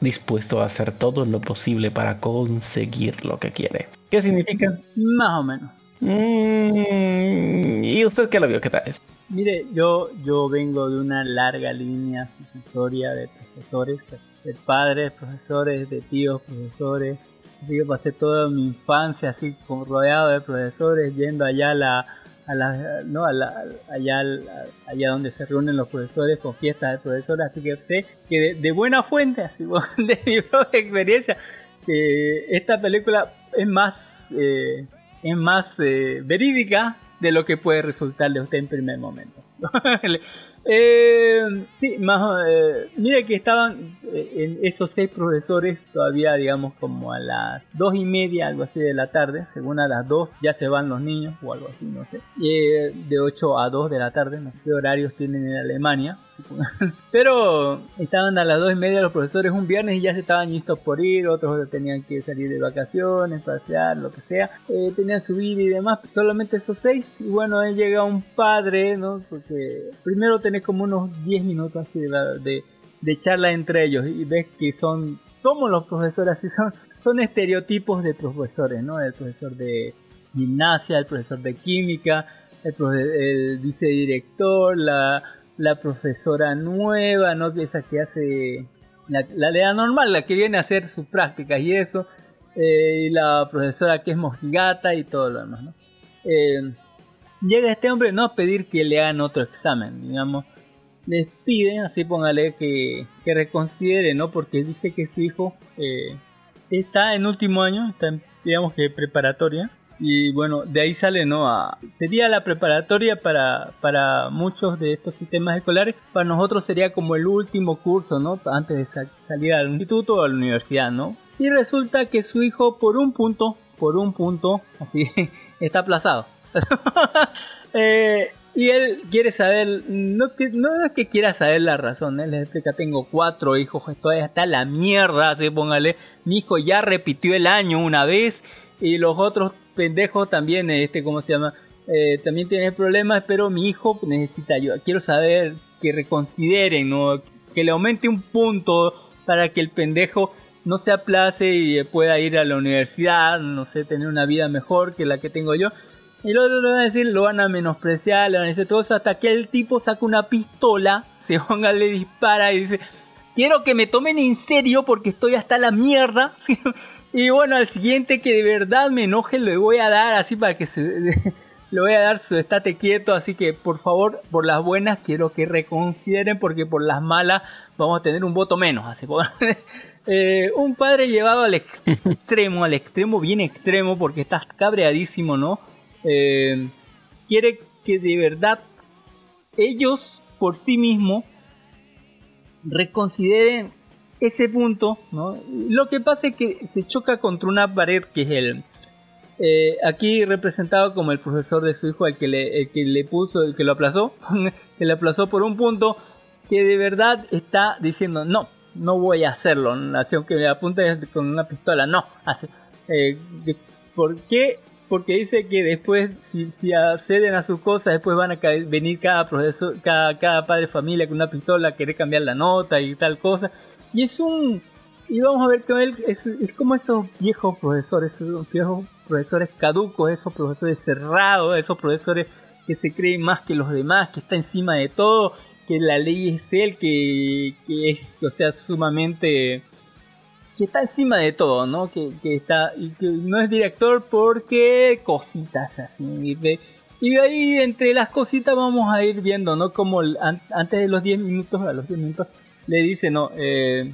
S5: dispuesto a hacer todo lo posible para conseguir lo que quiere. ¿Qué significa?
S4: Más o menos.
S5: Mm, ¿Y usted qué lo vio? ¿Qué tal es?
S4: Mire, yo, yo vengo de una larga línea sucesoria de profesores, de padres, profesores, de tíos, profesores. Así que pasé toda mi infancia así como rodeado de profesores, yendo allá a la, a la, no, a la, allá, al- allá donde se reúnen los profesores con fiestas de profesores, así que sé que de, buena fuente, así *laughs* de mi propia experiencia, que esta película es más, eh, es más eh, verídica de lo que puede resultar de usted en primer momento. *laughs* eh, sí, más, eh, mire que estaban, eh, en esos seis profesores todavía, digamos, como a las dos y media, algo así de la tarde, según a las dos ya se van los niños o algo así, no sé. Eh, de 8 a 2 de la tarde, no sé qué horarios tienen en Alemania. *laughs* Pero estaban a las dos y media los profesores un viernes y ya se estaban listos por ir, otros tenían que salir de vacaciones, pasear, lo que sea, eh, tenían su vida y demás, solamente esos seis, y bueno, ahí llega un padre, ¿no? Porque primero tenés como unos 10 minutos así de, de, charla entre ellos y ves que son, como los profesores, así son, son estereotipos de profesores, ¿no? El profesor de gimnasia, el profesor de química, el, el vicedirector, la, la profesora nueva, ¿no? Esa que hace la, la normal, la que viene a hacer sus prácticas y eso, eh, y la profesora que es mojigata y todo lo demás, ¿no? Eh, llega este hombre no a pedir que le hagan otro examen, digamos, les piden, así póngale que, que reconsidere, ¿no? Porque dice que su hijo eh, está en último año, está en, digamos que preparatoria, y bueno, de ahí sale, ¿no? A, sería la preparatoria para, para muchos de estos sistemas escolares, para nosotros sería como el último curso, ¿no? Antes de sa- salir al instituto o a la universidad, ¿no? Y resulta que su hijo, por un punto, por un punto, *laughs* así, está aplazado. *laughs* Eh, y él quiere saber, no, no es que quiera saber la razón, él les explica, tengo cuatro hijos, ya está la mierda, así póngale, mi hijo ya repitió el año una vez y los otros pendejos también, este, ¿cómo se llama? Eh, también tienen problemas, pero mi hijo necesita ayuda, quiero saber que reconsideren, ¿no? que le aumente un punto para que el pendejo no se aplace y pueda ir a la universidad, no sé, tener una vida mejor que la que tengo yo. Y luego lo van a decir, lo van a menospreciar, le van a decir todo eso, hasta que el tipo saca una pistola, *laughs* se ponga, le dispara y dice, quiero que me tomen en serio porque estoy hasta la mierda. *laughs* y bueno, al siguiente que de verdad me enoje le voy a dar así para que se... *laughs* le voy a dar su estate quieto, así que por favor, por las buenas quiero que reconsideren porque por las malas vamos a tener un voto menos. Así *laughs* Eh, un padre llevado al ex- extremo, al extremo bien extremo, porque está cabreadísimo, ¿no? Eh, quiere que de verdad ellos por sí mismos reconsideren ese punto, ¿no? Lo que pasa es que se choca contra una pared que es el eh, aquí representado como el profesor de su hijo, el que le, el que le puso, el que lo aplazó, *laughs* que le aplazó por un punto, que de verdad está diciendo no, no voy a hacerlo, así aunque me apunte con una pistola, no, hace, eh, ¿por qué? Porque dice que después, si, si acceden a sus cosas, después van a venir cada profesor, cada, cada padre de familia con una pistola a querer cambiar la nota y tal cosa. Y es un, y vamos a ver que él es, es como esos viejos profesores, esos viejos profesores caducos, esos profesores cerrados, esos profesores que se creen más que los demás, que está encima de todo, que la ley es él, que, que es, o sea, sumamente que está encima de todo, ¿no? Que, que está no es director porque cositas así. De, y ahí entre las cositas vamos a ir viendo, ¿no? Como antes de los 10 minutos, a los 10 minutos, le dice, no, eh,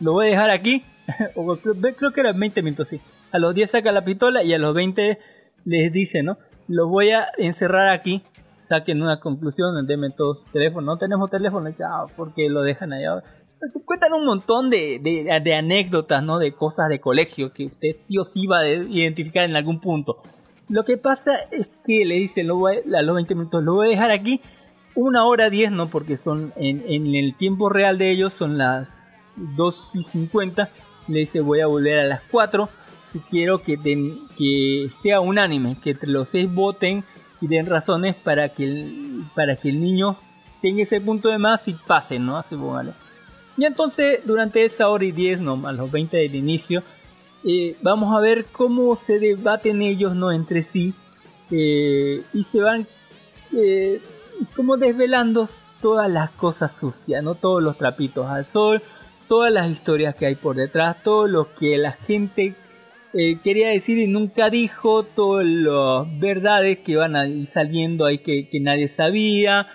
S4: lo voy a dejar aquí, *laughs* o creo, que era 20 minutos, sí. A los 10 saca la pistola y a los 20 les dice, ¿no? Lo voy a encerrar aquí, saquen una conclusión, denme todos su teléfono, no tenemos teléfono, ya, porque lo dejan allá. Cuentan un montón de, de, de anécdotas, ¿no? De cosas de colegio que usted sí o sí va a identificar en algún punto. Lo que pasa es que le dicen lo voy a, a los 20 minutos, lo voy a dejar aquí una hora 10, ¿no? Porque son en, en el tiempo real de ellos son las 2 y 50. Le dice voy a volver a las 4. Si quiero que, den- que sea unánime, que entre los seis voten y den razones para que el, para que el niño tenga ese punto de más y pase, ¿no? Así, póngale. Y entonces, durante esa hora y 10, no, a los 20 del inicio, eh, vamos a ver cómo se debaten ellos, ¿no? Entre sí. eh, y se van eh, como desvelando todas las cosas sucias, ¿no? Todos los trapitos al sol, todas las historias que hay por detrás, todo lo que la gente eh, quería decir y nunca dijo, todas las verdades que van a ir saliendo ahí que, nadie sabía,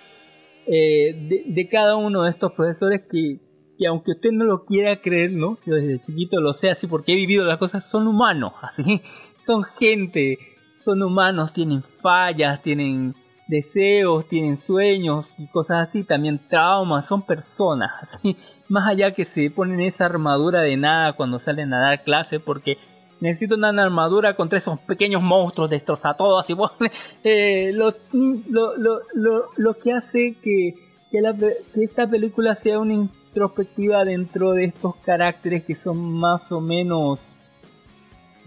S4: eh, de, de cada uno de estos profesores que, que aunque usted no lo quiera creer, ¿no? Yo desde chiquito lo sé así porque he vivido las cosas, son humanos, así, *laughs* son gente, son humanos, tienen fallas, tienen deseos, tienen sueños y cosas así, también traumas, son personas, *laughs* así, más allá que se ponen esa armadura de nada cuando salen a dar clase, porque necesitan una armadura contra esos pequeños monstruos, destroza todo, así, *laughs* bueno, eh, lo, lo, lo, lo, que hace que, que, la que esta película sea una introspectiva dentro de estos caracteres que son más o menos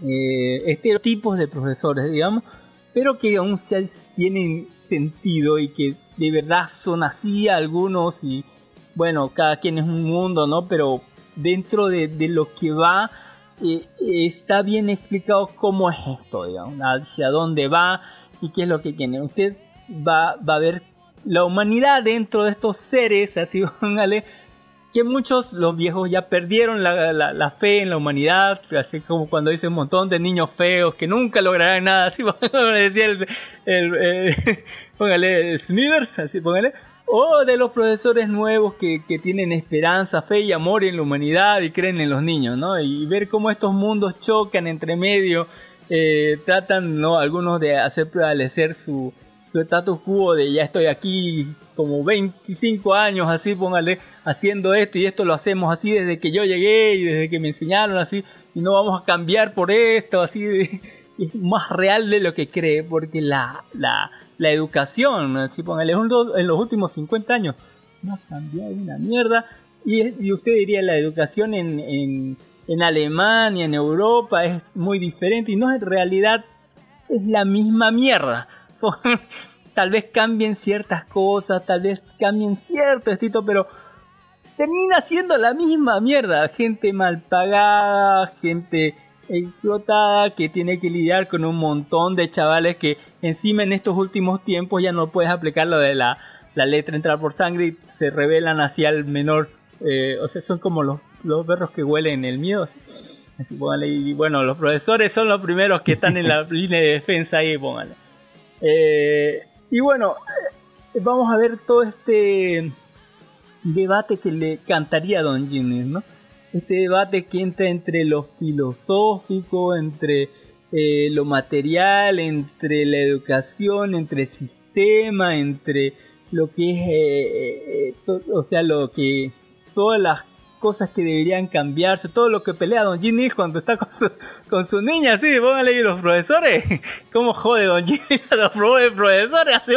S4: eh, estereotipos de profesores, digamos, pero que aún tienen sentido y que de verdad son así algunos y bueno, cada quien es un mundo, ¿no? Pero dentro de, de lo que va eh, está bien explicado cómo es esto, digamos, hacia dónde va y qué es lo que tiene. Usted va, va a ver la humanidad dentro de estos seres, así *laughs* póngale, que muchos, los viejos ya perdieron la, la- fe en la humanidad, así como cuando dice un montón de niños feos que nunca lograrán nada, así *laughs* como decía el, el, el- *laughs* póngale Smithers, así póngale, o de los profesores nuevos que, que tienen esperanza, fe y amor en la humanidad y creen en los niños, ¿no? Y ver cómo estos mundos chocan entre medio, eh, tratan, ¿no? Algunos de hacer prevalecer su, su status quo de ya estoy aquí como 25 años así, póngale, haciendo esto y esto lo hacemos así desde que yo llegué y desde que me enseñaron así y no vamos a cambiar por esto, así *laughs* es más real de lo que cree porque la, la, la educación, así póngale, en los- últimos 50 años no ha cambiado una mierda y usted diría la educación en, en, en Alemania, en Europa es muy diferente y no en realidad es la misma mierda. *laughs* tal vez cambien ciertas cosas, tal vez cambien cierto estilo, pero termina siendo la misma mierda. Gente mal pagada, gente explotada que tiene que lidiar con un montón de chavales que encima en estos últimos tiempos ya no puedes aplicar lo de la, la letra entrar por sangre y se revelan hacia el menor. eh, o sea, son como los, los perros que huelen el miedo. así. Póngale, y bueno, los profesores son los primeros que están en la *laughs* línea de defensa ahí, póngale. Eh, y bueno, eh, vamos a ver todo este debate que le cantaría a Don Ginny, ¿no? Este debate que entra entre lo filosófico, entre eh, lo material, entre la educación, entre el sistema, entre lo que es, eh, eh, to- o sea, lo que todas las cosas que deberían cambiarse, todo lo que pelea Don Ginny cuando está con su, con su niña, así, póngale ahí los profesores, *laughs* cómo jode Don Ginny a los pro- profesores, así,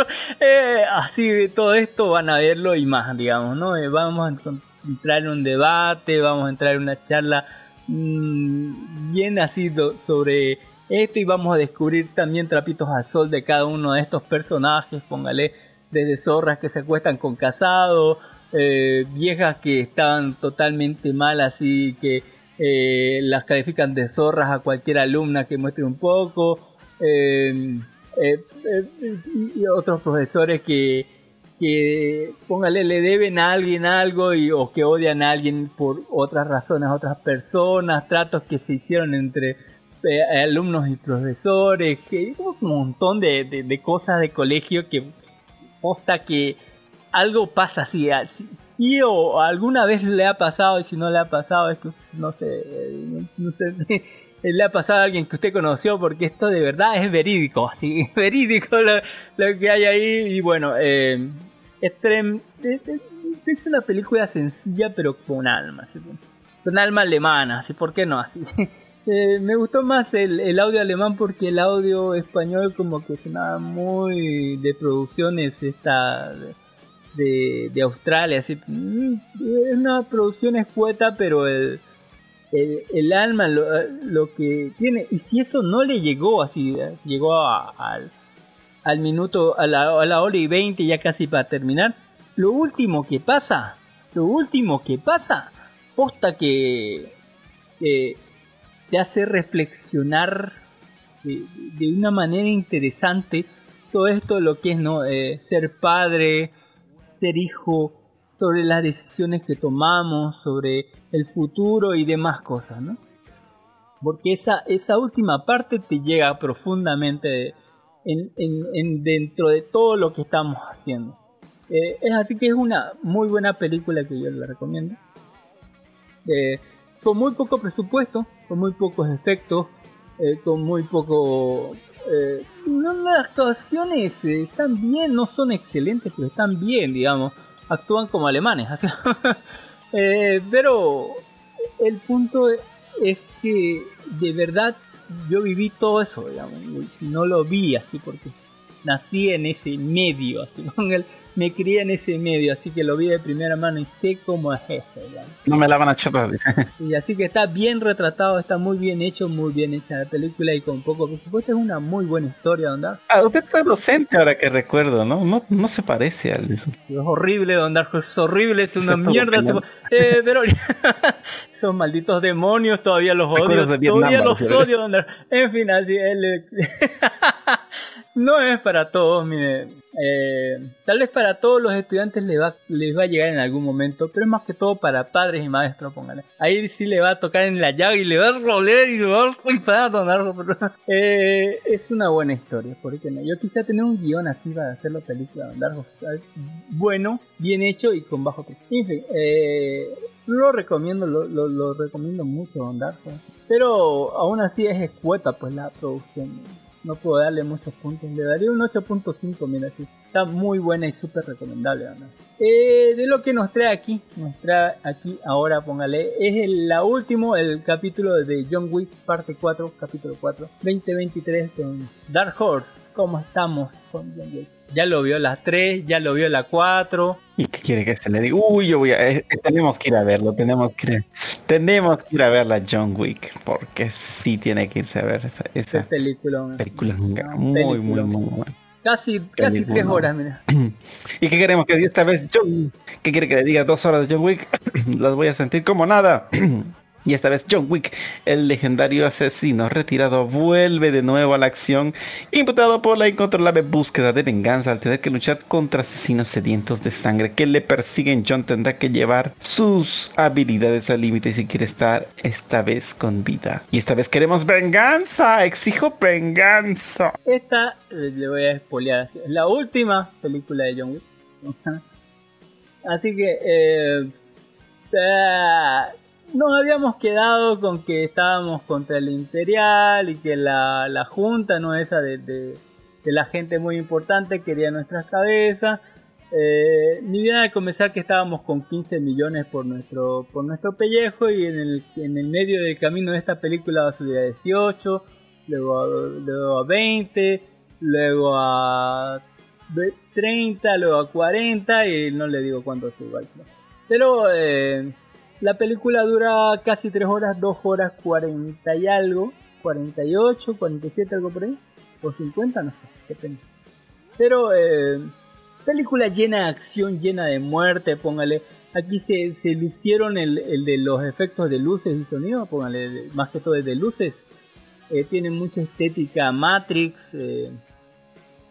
S4: eh, todo esto van a verlo y más, digamos, ¿no? Eh, vamos a entrar en un debate, vamos a entrar en una charla mm, bien así sobre esto y vamos a descubrir también trapitos al sol de cada uno de estos personajes, póngale desde zorras que se acuestan con casados, eh, viejas que estaban totalmente mal así que eh, las califican de zorras a cualquier alumna que muestre un poco, eh, y otros profesores que, que póngale le deben a alguien algo y, o que odian a alguien por otras razones, otras personas, tratos que se hicieron entre alumnos y profesores, que un montón de, de- de cosas de colegio que posta que algo pasa así, sí, sí o alguna vez le ha pasado y si no le ha pasado es que no sé, eh, no, sé, *laughs* le ha pasado a alguien que usted conoció porque esto de verdad es verídico, así, *laughs* verídico lo, que hay ahí y bueno, eh, es, es- una película sencilla pero con alma, así, con alma alemana, así, ¿por qué no? Así. *laughs* Eh, me gustó más el, el audio alemán porque el audio español como que sonaba muy de producciones esta de, Australia, así, mm, es una producción escueta pero el, el, alma lo, lo que tiene y si eso no le llegó así, eh, llegó a- al, al minuto, a la, a la hora y 20 ya casi para terminar, lo último que pasa, lo último que pasa, posta que, que te hace reflexionar de, de una manera interesante todo esto lo que es no Eh, ser padre ser hijo sobre las decisiones que tomamos sobre el futuro y demás cosas no porque esa esa última parte te llega profundamente en, en- en dentro de todo lo que estamos haciendo. Eh, es así que es una muy buena película que yo le recomiendo. Eh, con muy poco presupuesto, con muy pocos efectos, eh, con muy poco eh, no, las actuaciones eh, están bien, no son excelentes, pero están bien, digamos. Actúan como alemanes. *laughs* Eh, pero el punto es que de verdad yo viví todo eso, digamos. No lo vi así porque nací en ese medio, así *laughs* el, me crié en ese medio, así que lo vi de primera mano y sé cómo es eso.
S5: No me la van a chapar. *laughs*
S4: Y así que está bien retratado, está muy bien hecho, muy bien hecha la película y con poco presupuesto es una muy buena historia, ¿verdad?
S5: Ah, usted está docente ahora que recuerdo, ¿no? No, no se parece al
S4: Es horrible, Don Darko, es horrible, es una mierda. se- Eh, pero esos *laughs* malditos demonios todavía los odio.
S5: Vietnam,
S4: todavía los odio, Don Darko. En fin, así él, no es para todos, mire. Eh, tal vez para todos los estudiantes les va, les va a llegar en algún momento, pero es más que todo para padres y maestros, póngale. Ahí sí le va a tocar en la llaga y le va a roler y le va a flipar, Don Darko, pero, eh, es una buena historia, ¿por qué no? Yo quisiera tener un guion así para hacer la película de Darko, ¿sabes? bueno, bien hecho y con bajo precio. En fin, eh, lo recomiendo, lo, lo, lo recomiendo mucho Don pero aún así es escueta pues la producción. No puedo darle muchos puntos, le daría un 8.5, mira, sí. está muy buena y súper recomendable. ¿verdad? Eh, de lo que nos trae aquí, nos trae aquí ahora, póngale, es el la último, el capítulo de John Wick, parte 4, capítulo 4, 2023 con Dark Horse. ¿Cómo estamos con John Wick? Ya lo vio la 3, ya lo vio la 4.
S5: ¿Y qué quiere que se le diga? Uy, yo voy a... eh, eh, tenemos que ir a verlo, tenemos que ir, tenemos que ir a ver la John Wick, porque sí tiene que irse a ver esa, esa
S4: película.
S5: película muy, muy,
S4: película.
S5: muy buena.
S4: Casi, casi tres horas, mira. *clears throat*
S5: ¿Y qué queremos que diga esta vez John? ¿Qué quiere que le diga dos horas de John Wick? *clears throat* Las voy a sentir como nada. *clears throat* Y esta vez John Wick, el legendario asesino retirado, vuelve de nuevo a la acción, imputado por la incontrolable búsqueda de venganza al tener que luchar contra asesinos sedientos de sangre que le persiguen. John tendrá que llevar sus habilidades al límite si quiere estar esta vez con vida. Y esta vez queremos venganza, exijo venganza.
S4: Esta eh, le voy a spoilear. así, Es la última película de John Wick. *laughs* Así que eh, ah, nos habíamos quedado con que estábamos contra el Imperial y que la, la junta, no esa de, de, de la gente muy importante, quería nuestras cabezas. Eh, ni bien al comenzar que estábamos con 15 millones por nuestro por nuestro pellejo y en el, en el medio del camino de esta película va a subir a 18, luego a, luego a 20, luego a ve- 30, luego a 40 y no le digo cuánto. ¿no? Pero eh, la película dura casi 3 horas, 2 horas 40 y algo, 48, 47, algo por ahí, o 50, no sé, depende. Pero eh, película llena de acción, llena de muerte, póngale. Aquí se, se lucieron el, el de los efectos de luces y sonido, póngale, más que todo el de luces. Eh, tiene mucha estética Matrix. eh,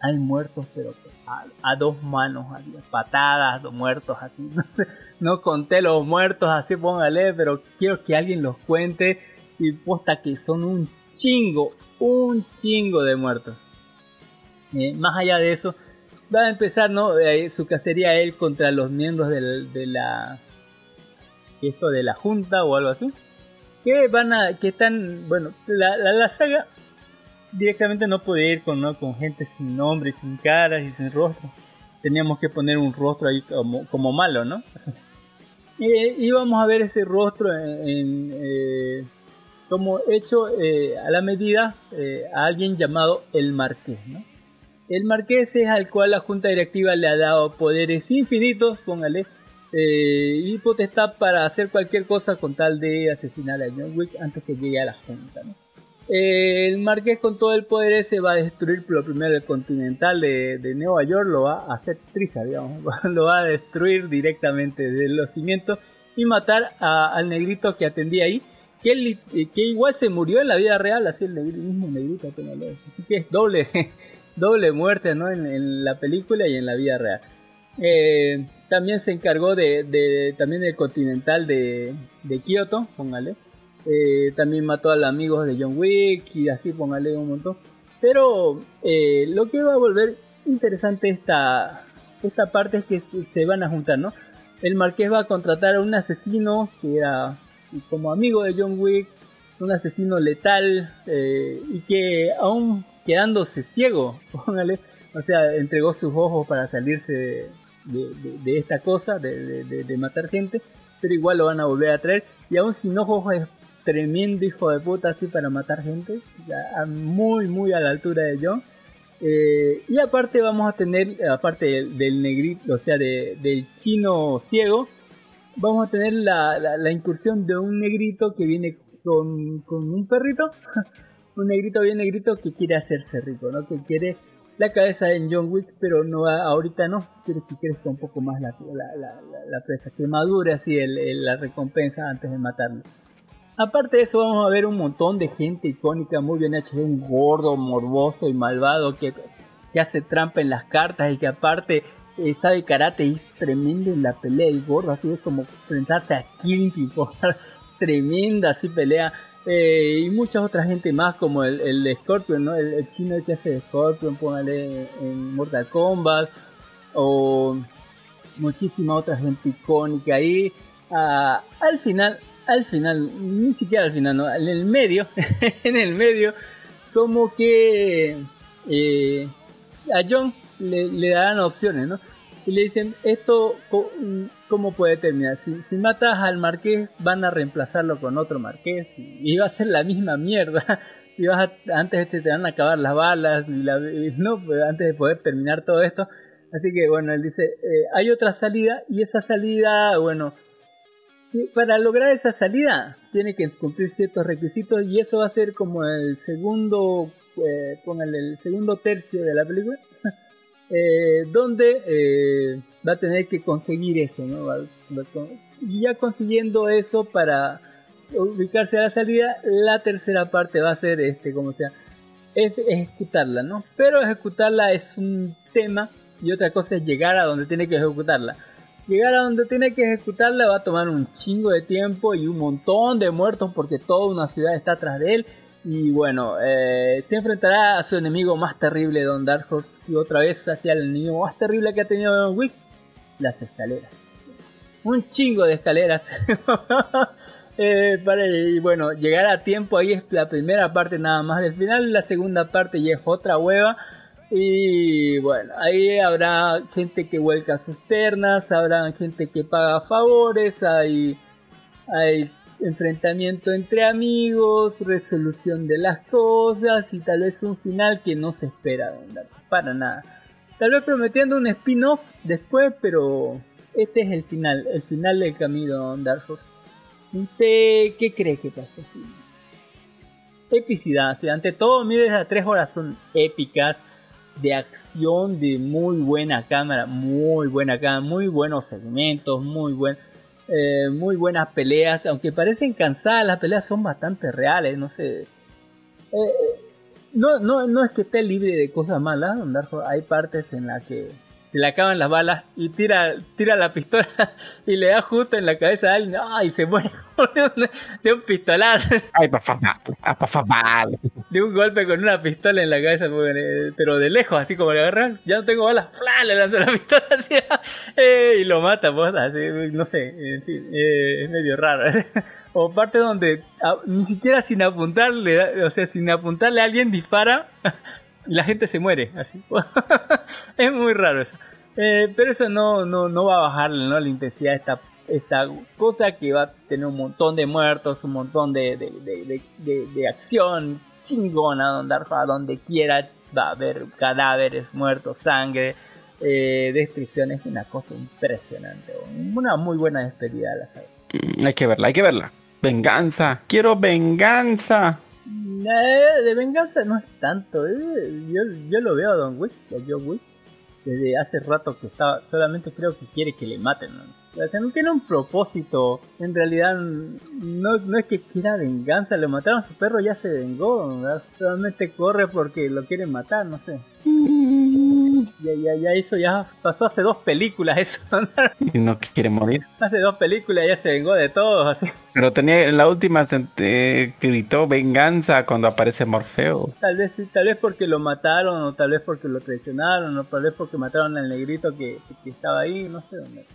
S4: hay muertos, pero a, dos manos, así, patadas, dos muertos así. *laughs* No, sé, no conté los muertos así, póngale, pero quiero que alguien los cuente. Y posta que son un chingo, un chingo de muertos. Eh, más allá de eso, va a empezar ¿no? Eh, su cacería él contra los miembros de la esto de la junta o algo así que van a que están bueno la, la, la saga directamente no puede ir con ¿no? con gente sin nombre sin caras y sin rostro teníamos que poner un rostro ahí como, como malo no *laughs* Eh, y vamos a ver ese rostro eh, como hecho eh, a la medida eh, a alguien llamado el marqués no el marqués es al cual la junta directiva le ha dado poderes infinitos, póngale, eh, y potestad para hacer cualquier cosa con tal de asesinar a John Wick antes que llegue a la junta. ¿no? El marqués con todo el poder ese va a destruir lo primero el continental de, de Nueva York, lo va a hacer triza, digamos, *laughs* lo va a destruir directamente desde los cimientos y matar al negrito que atendía ahí. Que, que igual se murió en la vida real, así el mismo negrito, póngale. así que es doble, *laughs* doble muerte ¿no? en, la película y en la vida real. Eh, también se encargó de, de- también del continental de, de Kioto, póngale. Eh, también mató a los amigos de John Wick y así póngale un montón. Pero eh, lo que va a volver interesante esta, esta parte es que se- van a juntar, ¿no? El marqués va a contratar a un asesino que era como amigo de John Wick, un asesino letal eh, y que aún quedándose ciego, *laughs* póngale, o sea, entregó sus ojos para salirse de, de- de esta cosa, de- de matar gente, pero igual lo van a volver a traer, y aún sin ojos es tremendo hijo de puta así para matar gente, muy, muy a la altura de John. Eh, y aparte vamos a tener, aparte del, negrito, o sea, de- del chino ciego, vamos a tener la, incursión de un negrito que viene con, con un perrito, *laughs* un negrito bien negrito que quiere hacerse rico, ¿no? Que quiere la cabeza de John Wick, pero no ahorita no, quiere que crezca un poco más la, la, la- presa, que madure así el- la recompensa antes de matarlo. Aparte de eso vamos a ver un montón de gente icónica muy bien hecha, un gordo, morboso y malvado que, que hace trampa en las cartas y que aparte eh, sabe karate y es tremendo en la pelea y gordo, así es como enfrentarse a King *laughs* por tremenda así pelea. Eh, y muchas otras gente más como el, el Scorpion, ¿no? El, chino que hace Scorpion, póngale en Mortal Kombat o muchísima otra gente icónica ahí. Ah, al final, al final, ni siquiera al final, no, en el medio, *laughs* en el medio, como que eh, a John le, le dan opciones, ¿no? Y le dicen, esto, ¿cómo puede terminar? Si, si matas al marqués, van a reemplazarlo con otro marqués y va a ser la misma mierda. *laughs* Y vas a- antes este, te van a acabar las balas, y la- y no, pues, antes de poder terminar todo esto. Así que bueno, él dice, eh, hay otra salida y esa salida, bueno, para lograr esa salida tiene que cumplir ciertos requisitos y eso va a ser como el segundo, eh, el segundo tercio de la película, *laughs* eh, donde eh, va a tener que conseguir eso, ¿no? Va con- y ya consiguiendo eso para ubicarse a la salida, la tercera parte va a ser este, como sea, es ejecutarla, ¿no? Pero ejecutarla es un tema y otra cosa es llegar a donde tiene que ejecutarla. Llegar a donde tiene que ejecutarla va a tomar un chingo de tiempo y un montón de muertos porque toda una ciudad está atrás de él. Y bueno, eh, se enfrentará a su enemigo más terrible, Don Dark Horse, y otra vez hacia el enemigo más terrible que ha tenido Don Wick, las escaleras. Un chingo de escaleras. *laughs* Eh, para, y bueno, llegar a tiempo ahí es la primera parte nada más del final, la segunda parte ya es otra hueva. Y bueno, ahí habrá gente que vuelca sus ternas, habrá gente que paga favores, hay, hay enfrentamiento entre amigos, resolución de las cosas y tal vez un final que no se espera ¿verdad? para nada. Tal vez prometiendo un spin-off después, pero este es el final, el final del camino Dark Horse. ¿Usted qué cree que pasa? Sí. Epicidad, sí, ante todo, mire, las tres horas son épicas, de acción, de muy buena cámara, muy buena cámara, muy buenos segmentos, muy buen, eh, muy buenas peleas, aunque parecen cansadas, las peleas son bastante reales, no sé. Eh, no, no, no es que esté libre de cosas malas, hay partes en las que se le acaban las balas y tira, tira la pistola *laughs* y le da justo en la cabeza a alguien, ¡ay! y se muere *laughs* de un pistolazo,
S5: Ay, por favor, ah,
S4: de un golpe con una pistola en la cabeza, porque, pero de lejos, así como le agarran, ya no tengo balas, ¡fla! le lanza la *laughs* pistola así, eh, y lo mata, pues, así, no sé, en fin, eh, es medio raro. o parte donde a- ni siquiera sin apuntarle, o sea, sin apuntarle a alguien dispara la gente se muere, así. *laughs* es muy raro eso. Eh, pero eso no, no, no va a bajar ¿no? la intensidad de esta, esta cosa que va a tener un montón de muertos, un montón de, de, de, de- acción chingona donde, a donde quiera va a haber cadáveres, muertos, sangre, eh, destrucción. Es una cosa impresionante. Una muy buena despedida de la.
S5: Mm, Hay que verla, hay que verla. Venganza, quiero venganza.
S4: Eh, de venganza no es tanto. eh. Yo, yo lo veo a Don Wick, a John Wick, desde hace rato que estaba. Solamente creo que quiere que le maten. O sea, no tiene un propósito. En realidad, no, no es que quiera venganza. Le mataron a su perro, ya se vengó. ¿verdad? Solamente corre porque lo quieren matar, no sé. *laughs* Ya, ya, ya, eso ya pasó hace dos películas. Eso *laughs*
S5: Y no quiere morir.
S4: hace dos películas ya se vengó de todos. Así.
S5: Pero tenía en la última se- eh, gritó venganza cuando aparece Morfeo.
S4: Tal vez tal vez porque lo mataron, o tal vez porque lo traicionaron, o tal vez porque mataron al negrito que, que estaba ahí, no sé dónde.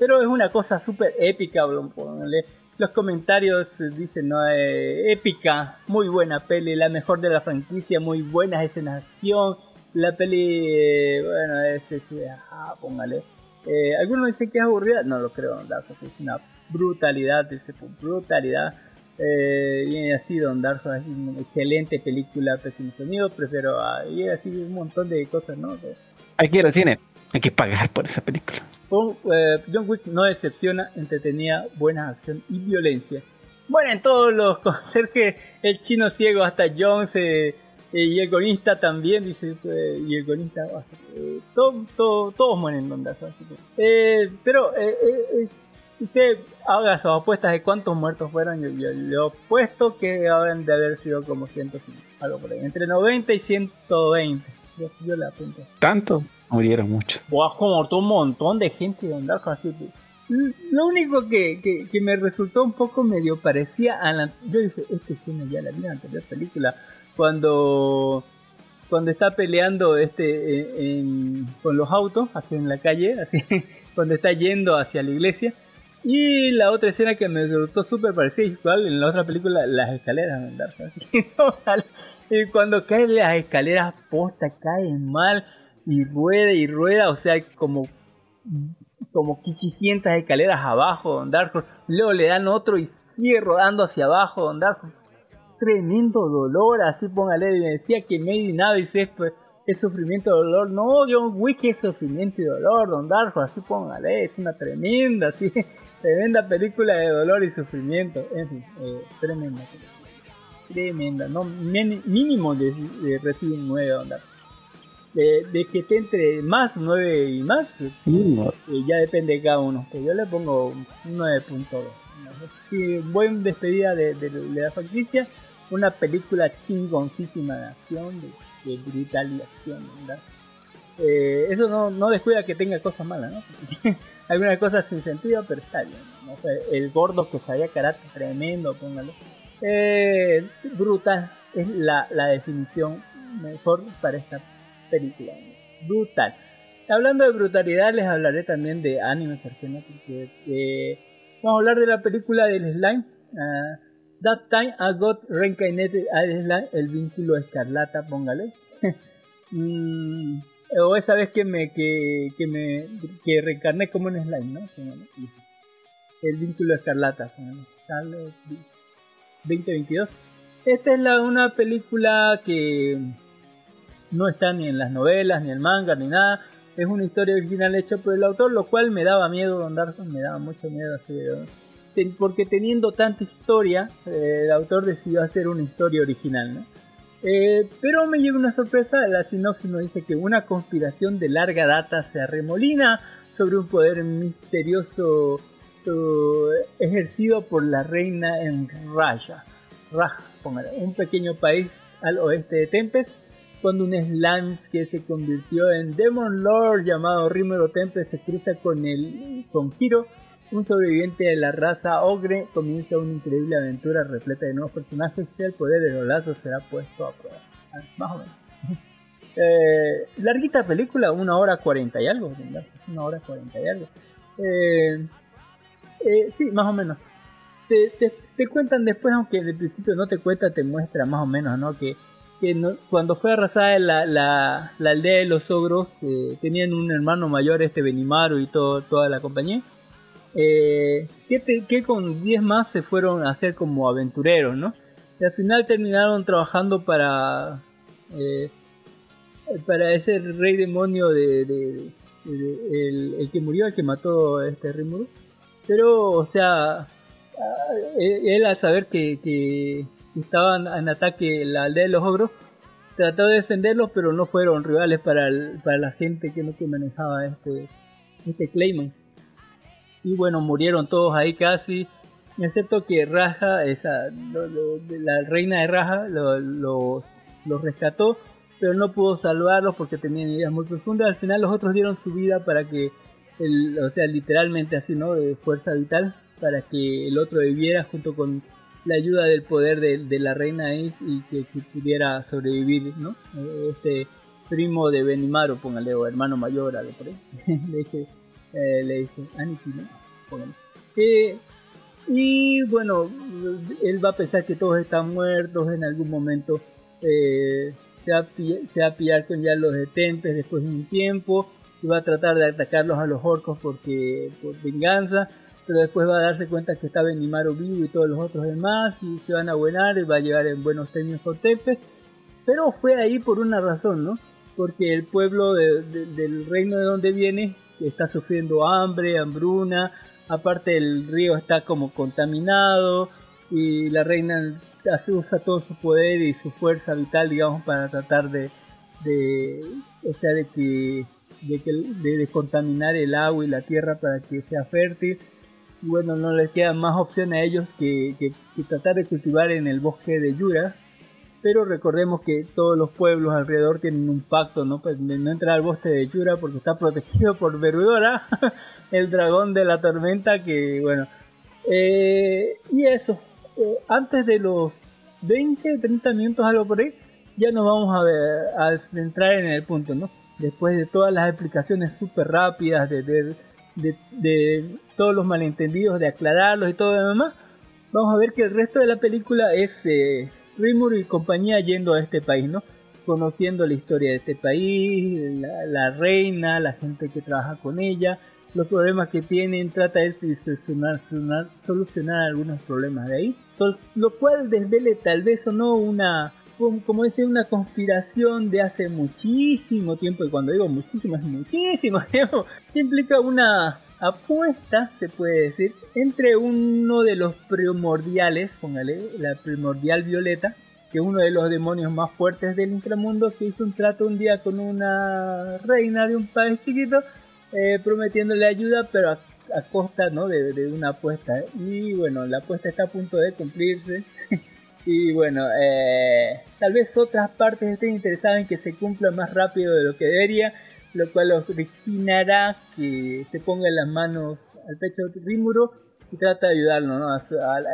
S4: Pero es una cosa súper épica, póngale. Los comentarios dicen, ¿no? Eh, épica, muy buena peli, la mejor de la franquicia, muy buenas escenas de acción. La peli, eh, bueno, es, ah, póngale. Eh, Algunos dicen que es aburrida, no lo creo, Dark Souls es una brutalidad, dice, brutalidad. Eh, y así Don Dark Souls es una excelente película, pésimo sonido, prefiero a, y así un montón de cosas, ¿no?
S5: Hay que ir al cine. Hay que pagar por esa película.
S4: Con, eh, John Wick no decepciona, entretenida, buena acción y violencia. Bueno, en todos los *laughs* conserjes, el chino ciego hasta Jones eh, eh, y el gonista también, dice, eh, y el gonista, eh, todo- todo- todos mueren en Don Dark Souls, así que- eh, pero usted haga sus apuestas de cuántos muertos fueron, yo, yo, yo apuesto que habrán de haber sido como 105, algo por ahí, entre 90 y 120, yo, yo le apunto.
S5: Tanto murieron muchos.
S4: Buah, como muerto un montón de gente de Dark L- Lo único que, que, que me resultó un poco medio parecía a la... Yo dije, esta escena ya la vi en la anterior película. Cuando cuando está peleando este eh, en- con los autos, así en la calle, así *laughs* cuando está yendo hacia la iglesia. Y la otra escena que me resultó súper parecida igual en la otra película, las escaleras de Dark. *laughs* Y cuando caen las escaleras posta, caen mal y rueda y rueda, o sea, como como 500 escaleras abajo, Don Dark Horse. Luego le dan otro y sigue rodando hacia abajo, Don Dark. Tremendo dolor, así póngale. y decía que Made in Abyss es, es sufrimiento y dolor. No, John Wick es sufrimiento y dolor, Don Dark así póngale. Es una tremenda, así, *laughs* tremenda película de dolor y sufrimiento. En fin, eh, tremenda. Tremenda, no, mínimo de, de Resident 9, Don Dark. De, de que esté entre más 9 y más,
S5: Mm,
S4: y ya depende de cada uno. Que yo le pongo un 9.2. Sí, buen despedida de, de- de la franquicia. Una película chingoncísima de acción, de, de brutal y acción, ¿verdad? Eh, eso no, no descuida que tenga cosas malas, ¿no? *laughs* Algunas cosas sin sentido, pero está bien. ¿no? O sea, el gordo que sabía karate tremendo, póngalo. Eh, brutal es la, la definición mejor para esta película. Brutal. Hablando de brutalidad, les hablaré también de animes argenos, porque eh, vamos a hablar de la película del slime. ah, that time I got reincarnated as slime, el vínculo escarlata, póngale. *laughs* Mm, o esa vez que me que, que me que reencarné como un slime, ¿no? El vínculo escarlata, póngale. Sale 2022. Esta es la, una película que no está ni en las novelas, ni en manga, ni nada. Es una historia original hecha por el autor, lo cual me daba miedo, me daba mucho miedo así, porque teniendo tanta historia, eh, el autor decidió hacer una historia original, ¿no? Eh, pero me llegó una sorpresa, la sinopsis nos dice que una conspiración de larga data se arremolina sobre un poder misterioso eh, ejercido por la reina en Raya, póngale, un pequeño país al oeste de Tempest, cuando un slime que se convirtió en Demon Lord llamado Rimuro Tempest se cruza con el con Hiro, un sobreviviente de la raza Ogre, comienza una increíble aventura repleta de nuevos personajes y el poder de los lazos será puesto a prueba. Ah, Más o menos. *laughs* Eh, larguita película, una hora cuarenta y algo. Una hora cuarenta y algo. Eh, eh, sí, más o menos. Te, te, te cuentan después, aunque de principio no te cuenta, te muestra más o menos, ¿no? Que, que no- cuando fue arrasada la, la, la aldea de los ogros, eh, tenían un hermano mayor, este Benimaru y todo, toda la compañía. Eh, que, te- que con 10 más se fueron a hacer como aventureros, ¿no? Y al final terminaron trabajando para eh, para ese rey demonio de, de- de- el, el que murió, el que mató a este Rimuru. Pero, o sea, él al saber que, que estaban en ataque la aldea de los ogros, trató de defenderlos, pero no fueron rivales para, para la gente que que manejaba este, este Clayman. Y bueno, murieron todos ahí casi, excepto que Raja, esa, lo- la reina de Raja, lo- lo- los rescató, pero no pudo salvarlos porque tenían ideas muy profundas. Al final los otros dieron su vida para que, el, o sea, literalmente así, ¿no? De fuerza vital, para que el otro viviera junto con la ayuda del poder de, de la reina y que, que pudiera sobrevivir, ¿no? Este primo de Benimaru, póngale, o hermano mayor, algo por ahí. *laughs* de ese, eh, le dice ¿no? Póngale. Eh, y bueno, él va a pensar que todos están muertos en algún momento. eh, se, va se va a pillar con ya los detentes después de un tiempo y va a tratar de atacarlos a los orcos porque por venganza. Pero después va a darse cuenta que está Benimaru vivo y todos los otros demás y se van a buenar y va a llegar en buenos términos con Tepe. Pero fue ahí por una razón, ¿no? Porque el pueblo de- de- del reino de donde viene está sufriendo hambre, hambruna, aparte el río está como contaminado y la reina usa todo su poder y su fuerza vital, digamos, para tratar de, de o sea, de que de, que, de descontaminar el agua y la tierra para que sea fértil. Bueno, no les queda más opción a ellos que, que- que tratar de cultivar en el bosque de Yura. Pero recordemos que todos los pueblos alrededor tienen un pacto, ¿no? Pues de no entrar al bosque de Yura porque está protegido por Verudora, *laughs* el dragón de la tormenta, que bueno. Eh, y eso, eh, antes de los 20, 30 minutos, algo por ahí, ya nos vamos a ver, a centrar en el punto, ¿no? Después de todas las explicaciones súper rápidas, de, de, de- todos los malentendidos, de aclararlos y todo lo demás, vamos a ver que el resto de la película es eh, Rimuru y compañía yendo a este país, ¿no? Conociendo la historia de este país, la, reina, la gente que trabaja con ella, los problemas que tienen, trata de solucionar, algunos problemas de ahí, lo cual desvele tal vez o no una, como, como decir, una conspiración de hace muchísimo tiempo, y cuando digo muchísimo es muchísimo *laughs* tiempo, implica una apuesta, se puede decir, entre uno de los primordiales, póngale, la primordial violeta, que es uno de los demonios más fuertes del inframundo, que hizo un trato un día con una reina de un país chiquito, eh, prometiéndole ayuda, pero a, a costa ¿no? de, de una apuesta. Y bueno, la apuesta está a punto de cumplirse. *laughs* y bueno, eh, tal vez otras partes estén interesadas en que se cumpla más rápido de lo que debería, lo cual originará que se ponga las manos al pecho de Rimuro y trata de ayudarlo ¿no? a,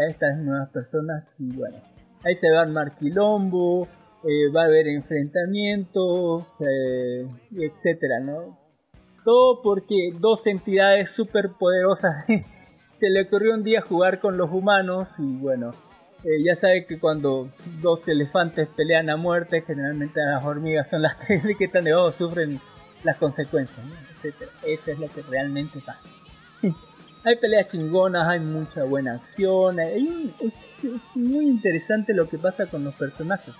S4: estas nuevas personas. Y bueno, ahí se va a armar quilombo, eh, va a haber enfrentamientos, eh, etcétera, ¿no? Todo porque dos entidades súper poderosas *laughs* se le ocurrió un día jugar con los humanos y bueno, eh, ya sabe que cuando dos elefantes pelean a muerte, generalmente las hormigas son las *laughs* que están de oh, sufren las consecuencias, ¿no? etcétera. Eso es lo que realmente pasa. *laughs* hay peleas chingonas, hay mucha buena acción, es, muy interesante lo que pasa con los personajes.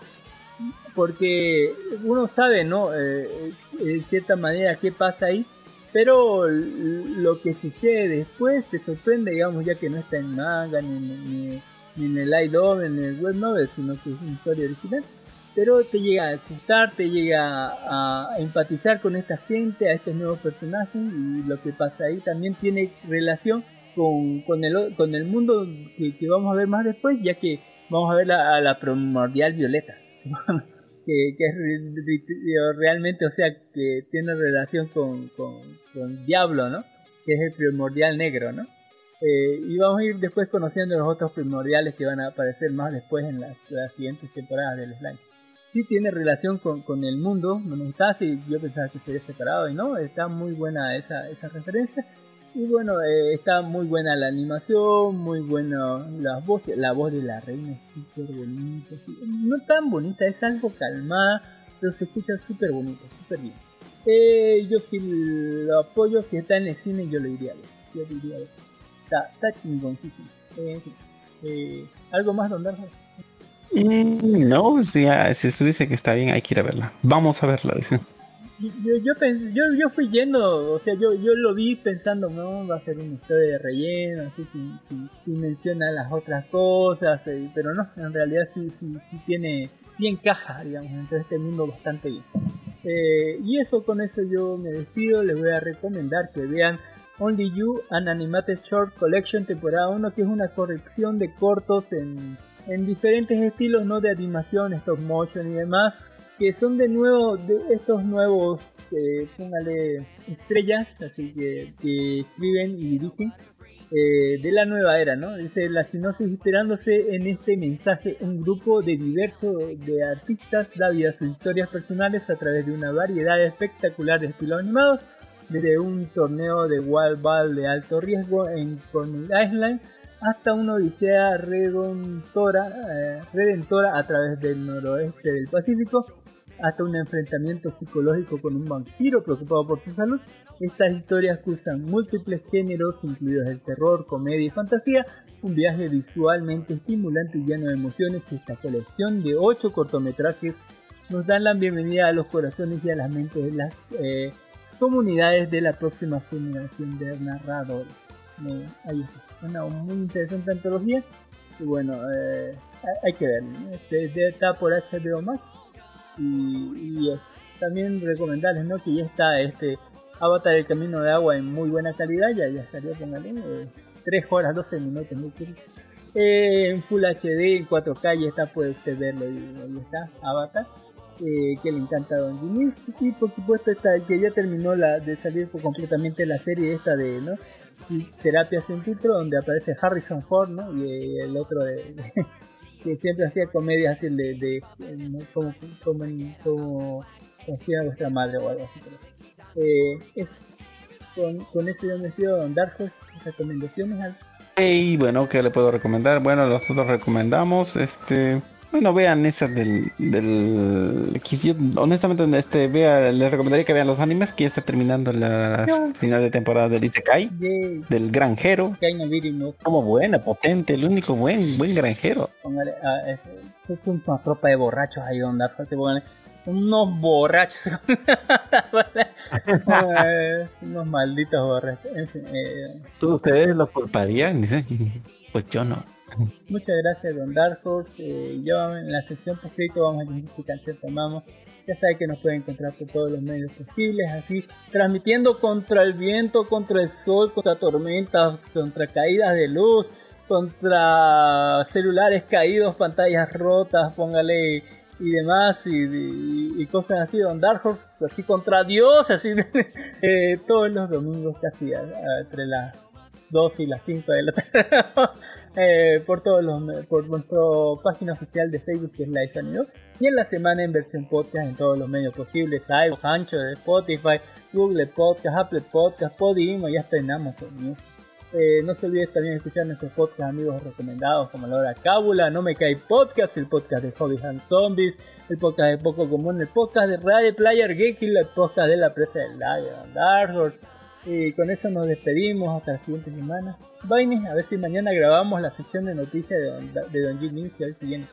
S4: Porque uno sabe, ¿no? Eh, de cierta manera qué pasa ahí, pero lo que sucede después te sorprende, digamos, ya que no está en manga, ni, ni- ni en el ni en el web novel, sino que es una historia original. Pero te llega a gustar, te llega a, empatizar con esta gente, a estos nuevos personajes, y lo que pasa ahí también tiene relación con, con, el, con el mundo que, vamos a ver más después, ya que vamos a ver la, a la primordial violeta. *laughs* que, que realmente, o sea, que tiene relación con, con, con Diablo, ¿no? Que es el primordial negro, ¿no? Eh, y vamos a ir después conociendo los otros primordiales que van a aparecer más después en las, las siguientes temporadas del slime. Sí tiene relación con, con el mundo, no me gustaba si yo pensaba que sería separado y no, está muy buena esa, esa referencia. Y bueno, eh, está muy buena la animación, muy buena la voz, la voz de la reina es súper bonita, no tan bonita, es algo calmada, pero se escucha súper bonito, súper bien. Eh, yo sí lo apoyo, si está en el cine yo lo iría a ver, yo lo iría a ver. Está, está chingoncísimo. Eh. Eh, ¿Algo más, Don Darjo?
S5: Mm, no, si, ah, si usted dice que está bien, hay que ir a verla. Vamos a verla, dice.
S4: yo, yo, pens- yo, yo fui yendo, o sea, yo, yo lo vi pensando, no, va a ser una historia de relleno, así, sin, sin- sin menciona las otras cosas, eh, pero no, en realidad sí, sí, sí tiene, sí encaja, digamos, dentro de este mundo bastante bien. Eh, y eso, con eso yo me despido, les voy a recomendar que vean Only You, an Animated Short Collection temporada 1, que es una corrección de cortos en, en diferentes estilos, no de animación, stop motion y demás, que son de nuevo de estos nuevos eh, póngale estrellas así que, que escriben y dirigen eh, de la nueva era no dice la sinopsis inspirándose en este mensaje un grupo de diversos de artistas da vida a sus historias personales a través de una variedad espectacular de estilos animados desde un torneo de Wild Ball de alto riesgo en Coney Island hasta una odisea redentora, eh, redentora a través del noroeste del Pacífico, hasta un enfrentamiento psicológico con un vampiro preocupado por su salud. Estas historias cruzan múltiples géneros, incluidos el terror, comedia y fantasía, un viaje visualmente estimulante y lleno de emociones. Esta colección de 8 cortometrajes nos dan la bienvenida a los corazones y a las mentes de las eh, comunidades de la próxima generación de narradores. Eh, ahí está. Una muy interesante antología. Y bueno, eh, hay- que verlo. ¿no? Este, está por HBO Max. Y, y es también recomendarles ¿no? que ya está este Avatar el Camino de Agua en muy buena calidad. Ya, ya salió, póngale. eh, 3 horas, 12 minutos. muy. Eh, en Full HD, en 4K, ya está, puede usted verlo. Y ahí está, Avatar eh, que le encanta a Don y por supuesto esta que ya terminó la de salir por completamente la serie esta de no Y terapia sin título donde aparece Harrison Ford ¿no? y el otro de, *laughs* que siempre hacía comedias así de, de, ¿no? como como como hacía vuestra madre o algo así pero, eh, con, con esto yo me despido Don Dark Horse recomendaciones
S5: Y bueno, ¿qué le puedo recomendar? Bueno, nosotros recomendamos, este, bueno, vean esa del, del, que yo, honestamente, este, vea, les recomendaría que vean los animes, que ya está terminando la final de temporada del Isekai,
S4: Yay,
S5: del granjero,
S4: no
S5: como buena, potente, el único buen, buen granjero.
S4: Póngale, ah, es, es una tropa de borrachos ahí donde unos borrachos *laughs* Eh, *laughs* unos malditos borrachos eh,
S5: ¿Todos ustedes lo culparían? Pues yo no.
S4: Muchas gracias Don Dark Horse eh, yo en la sección poscrito vamos a decir qué canción tomamos ya sabe que nos pueden encontrar por todos los medios posibles así transmitiendo contra el viento contra el sol contra tormentas contra caídas de luz contra celulares caídos pantallas rotas póngale y demás y, cosas así Don Dark Horse así contra Dios así *laughs* eh, todos los domingos casi entre las 2 y las 5 de la *laughs* tarde eh, por todos los por nuestra página oficial de Facebook que es Live Anido y en la semana en versión podcast en todos los medios posibles iVoox, Anchor, Spotify, Google Podcast, Apple Podcast, Podimo ya estrenamos sonido. Eh, no se olvides también escuchar nuestros podcast amigos recomendados como La Hora Cábula, No Me Cae Podcast, el podcast de Hobbies and Zombies, el podcast de Poco Común, el podcast de Radio Player Geek y el podcast de La Presa del Lago, Dark Horse. Y con eso nos despedimos hasta la siguiente semana. Vaines, a ver si mañana grabamos la sección de noticias de Don, de Don Jimmy, si a ver si viene.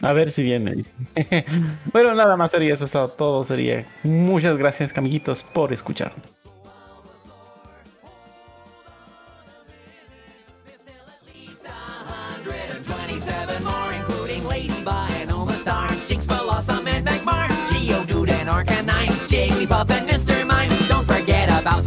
S5: A ver si viene. *laughs* bueno, nada más sería eso, es todo sería. Muchas gracias, amiguitos, por escuchar.
S1: Jigglypuff and Mr. Mime. Don't forget about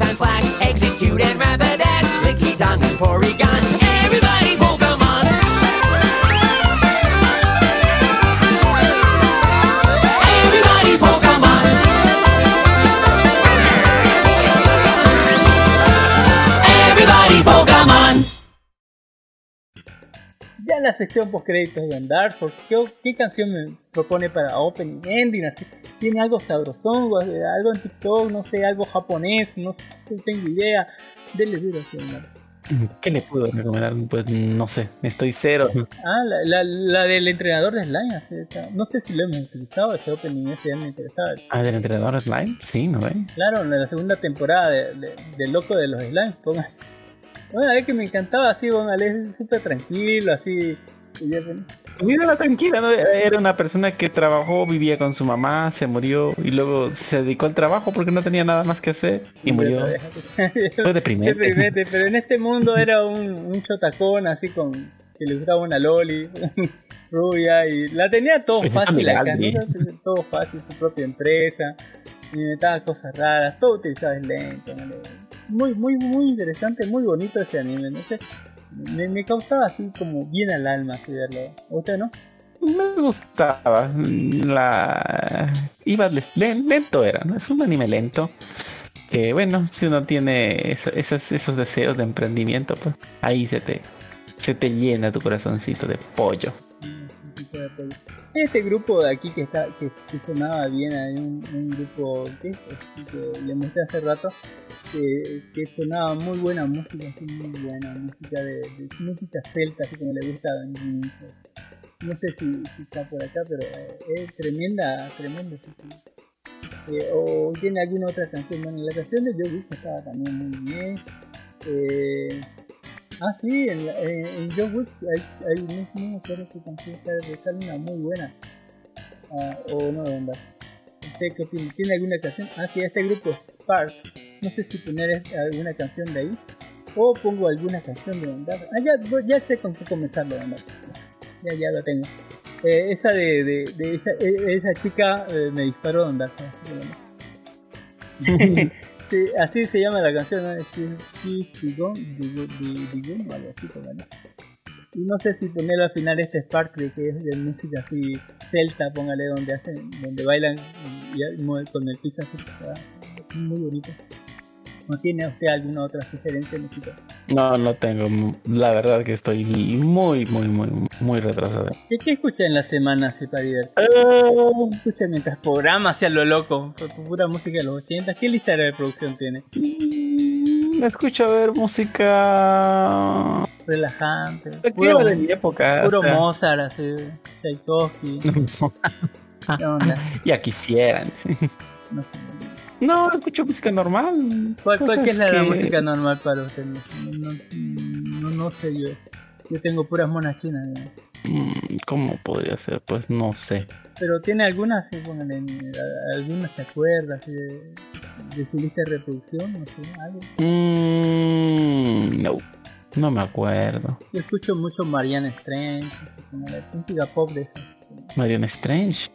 S4: en la sección post créditos de Horse, ¿qué, qué canción me propone para Opening Ending? Así, ¿Tiene algo sabrosón, algo en TikTok, no sé, algo japonés? No sé, no tengo idea. Dele duro.
S5: ¿Qué le puedo recomendar? Pues no sé, estoy cero.
S4: Ah, la, la, la del entrenador de Slime. No sé si lo hemos utilizado, ese opening ese ya me interesaba.
S5: Ah, del entrenador Slime, sí, ¿no ven?
S4: Claro, en la segunda temporada de, de, de Loco de los Slimes, ponga. Bueno, es que me encantaba así, póngale, es súper tranquilo, así. ya, pues,
S5: Mírala tranquila, ¿no? Era una persona que trabajó, vivía con su mamá, se murió y luego se dedicó al trabajo porque no tenía nada más que hacer y murió. Fue *laughs* deprimente.
S4: Deprimente, pero en este mundo era un, un chotacón así con que le gustaba una loli *laughs* rubia y la tenía todo
S5: Pues
S4: fácil acá. ¿no? todo fácil, su propia empresa, inventaba cosas raras, todo utilizaba el lento, ¿no? Muy, muy, muy interesante, muy bonito ese anime, no sé, me, me causaba así como bien al alma así verlo, ¿A usted no?
S5: Me gustaba. La iba le- len- lento era, ¿no? Es un anime lento. Que bueno, si uno tiene eso- esos, esos deseos de emprendimiento, pues ahí se te se te llena tu corazoncito de pollo.
S4: Este grupo de aquí que está que, sonaba bien, hay un, grupo que, le mostré hace rato, que, que sonaba muy buena música, así, muy buena música de, música celta, así como le gusta a. No sé si, está por acá, pero eh, es tremenda, tremenda. Eh, o tiene alguna otra canción. Bueno, la canción de Joe estaba también muy bien. Eh, ah, sí, en, en, en Joe Wick hay, hay me acuerdo qué canción está de una muy buena. Ah, o no, de verdad. ¿Usted qué opina? ¿Tiene alguna canción? Ah, sí, este grupo Spark. No sé si poner alguna canción de ahí. O pongo alguna canción de verdad. Ah, ya, ya sé con qué comenzar de verdad. Ya, ya la tengo. Eh, esa de, de, de esa, chica eh, me disparó onda. *laughs* sí, así se llama la canción, ¿no? Algo así, póngale. Y no sé si ponerlo al final este Spark que es de música así celta, póngale donde hacen, donde bailan con el piso así, ¿verdad? muy bonito. ¿No tiene usted alguna otra sugerencia musical?
S5: No, no tengo. La verdad que estoy muy, muy, muy, muy retrasado.
S4: ¿Qué, qué escucha en la semana así para divertirse?
S5: Eh,
S4: escucha mientras programa hacia lo loco, pu- pu- pura música de los 80. ¿Qué lista de reproducción tiene?
S5: mm, me escucho a ver música.
S4: Relajante.
S5: Activa de mi época.
S4: puro
S5: o sea.
S4: Mozart, así, Tchaikovsky. *laughs* ¿Qué onda?
S5: ya quisieran.
S4: No sé.
S5: No, escucho música normal.
S4: ¿Cuál, es la,
S5: que-
S4: música normal para usted? No, no, sé yo. Yo tengo puras monas chinas. ¿no?
S5: Mm, ¿Cómo podría ser? Pues no sé.
S4: Pero tiene algunas, sí, póngale, a- algunas se acuerda así de, de su lista de reproducción, no sé, algo.
S5: Mm, no, no me acuerdo.
S4: Yo escucho mucho Marianne Strange, así como la música pop de esa.
S5: Marion Strange.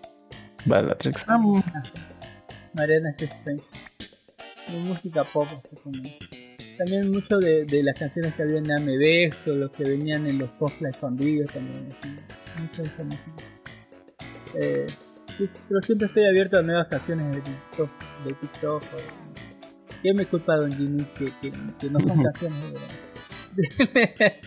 S5: Bellatrix. Ah, mm,
S4: Mariana Strange. De música pop, así como. También mucho de, de las canciones que había en AMB, o los que venían en los posts escondidos también. así. Mucho de esa música. Eh, pero siempre estoy abierto a nuevas canciones de TikTok. De TikTok o- ¿Qué me culpa Don Jimmy que, que, que no son *laughs* canciones *laughs* de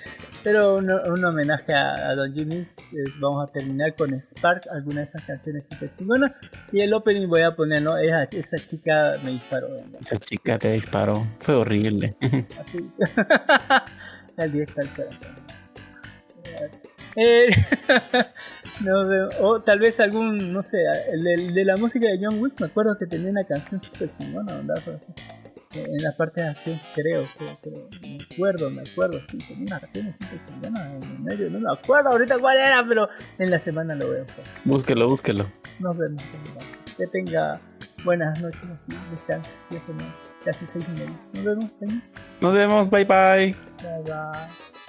S4: Pero un, un homenaje a, a Don Jimmy. Eh, vamos a terminar con Spark, alguna de esas canciones super chingonas. Y el opening voy a poner, ¿no? Esa, esa chica me disparó. ¿no?
S5: esa chica te disparó. Fue horrible. *laughs*
S4: Así. *laughs* el 10 está el corazón. Eh, *laughs* no. O tal vez algún, no sé, el de, el de la música de John Wick, me acuerdo que tenía una canción super chingona. En la parte de acción, creo, creo, creo. Me acuerdo, me acuerdo, sí, tenía una canción chingona en medio, no me acuerdo ahorita cuál era, pero en la semana lo veo. pues.
S5: búsquelo, búsquelo.
S4: Nos vemos. Que tenga buenas noches, descanse, ya son casi seis media. Nos vemos, señor.
S5: Nos vemos, bye bye.
S4: Bye bye.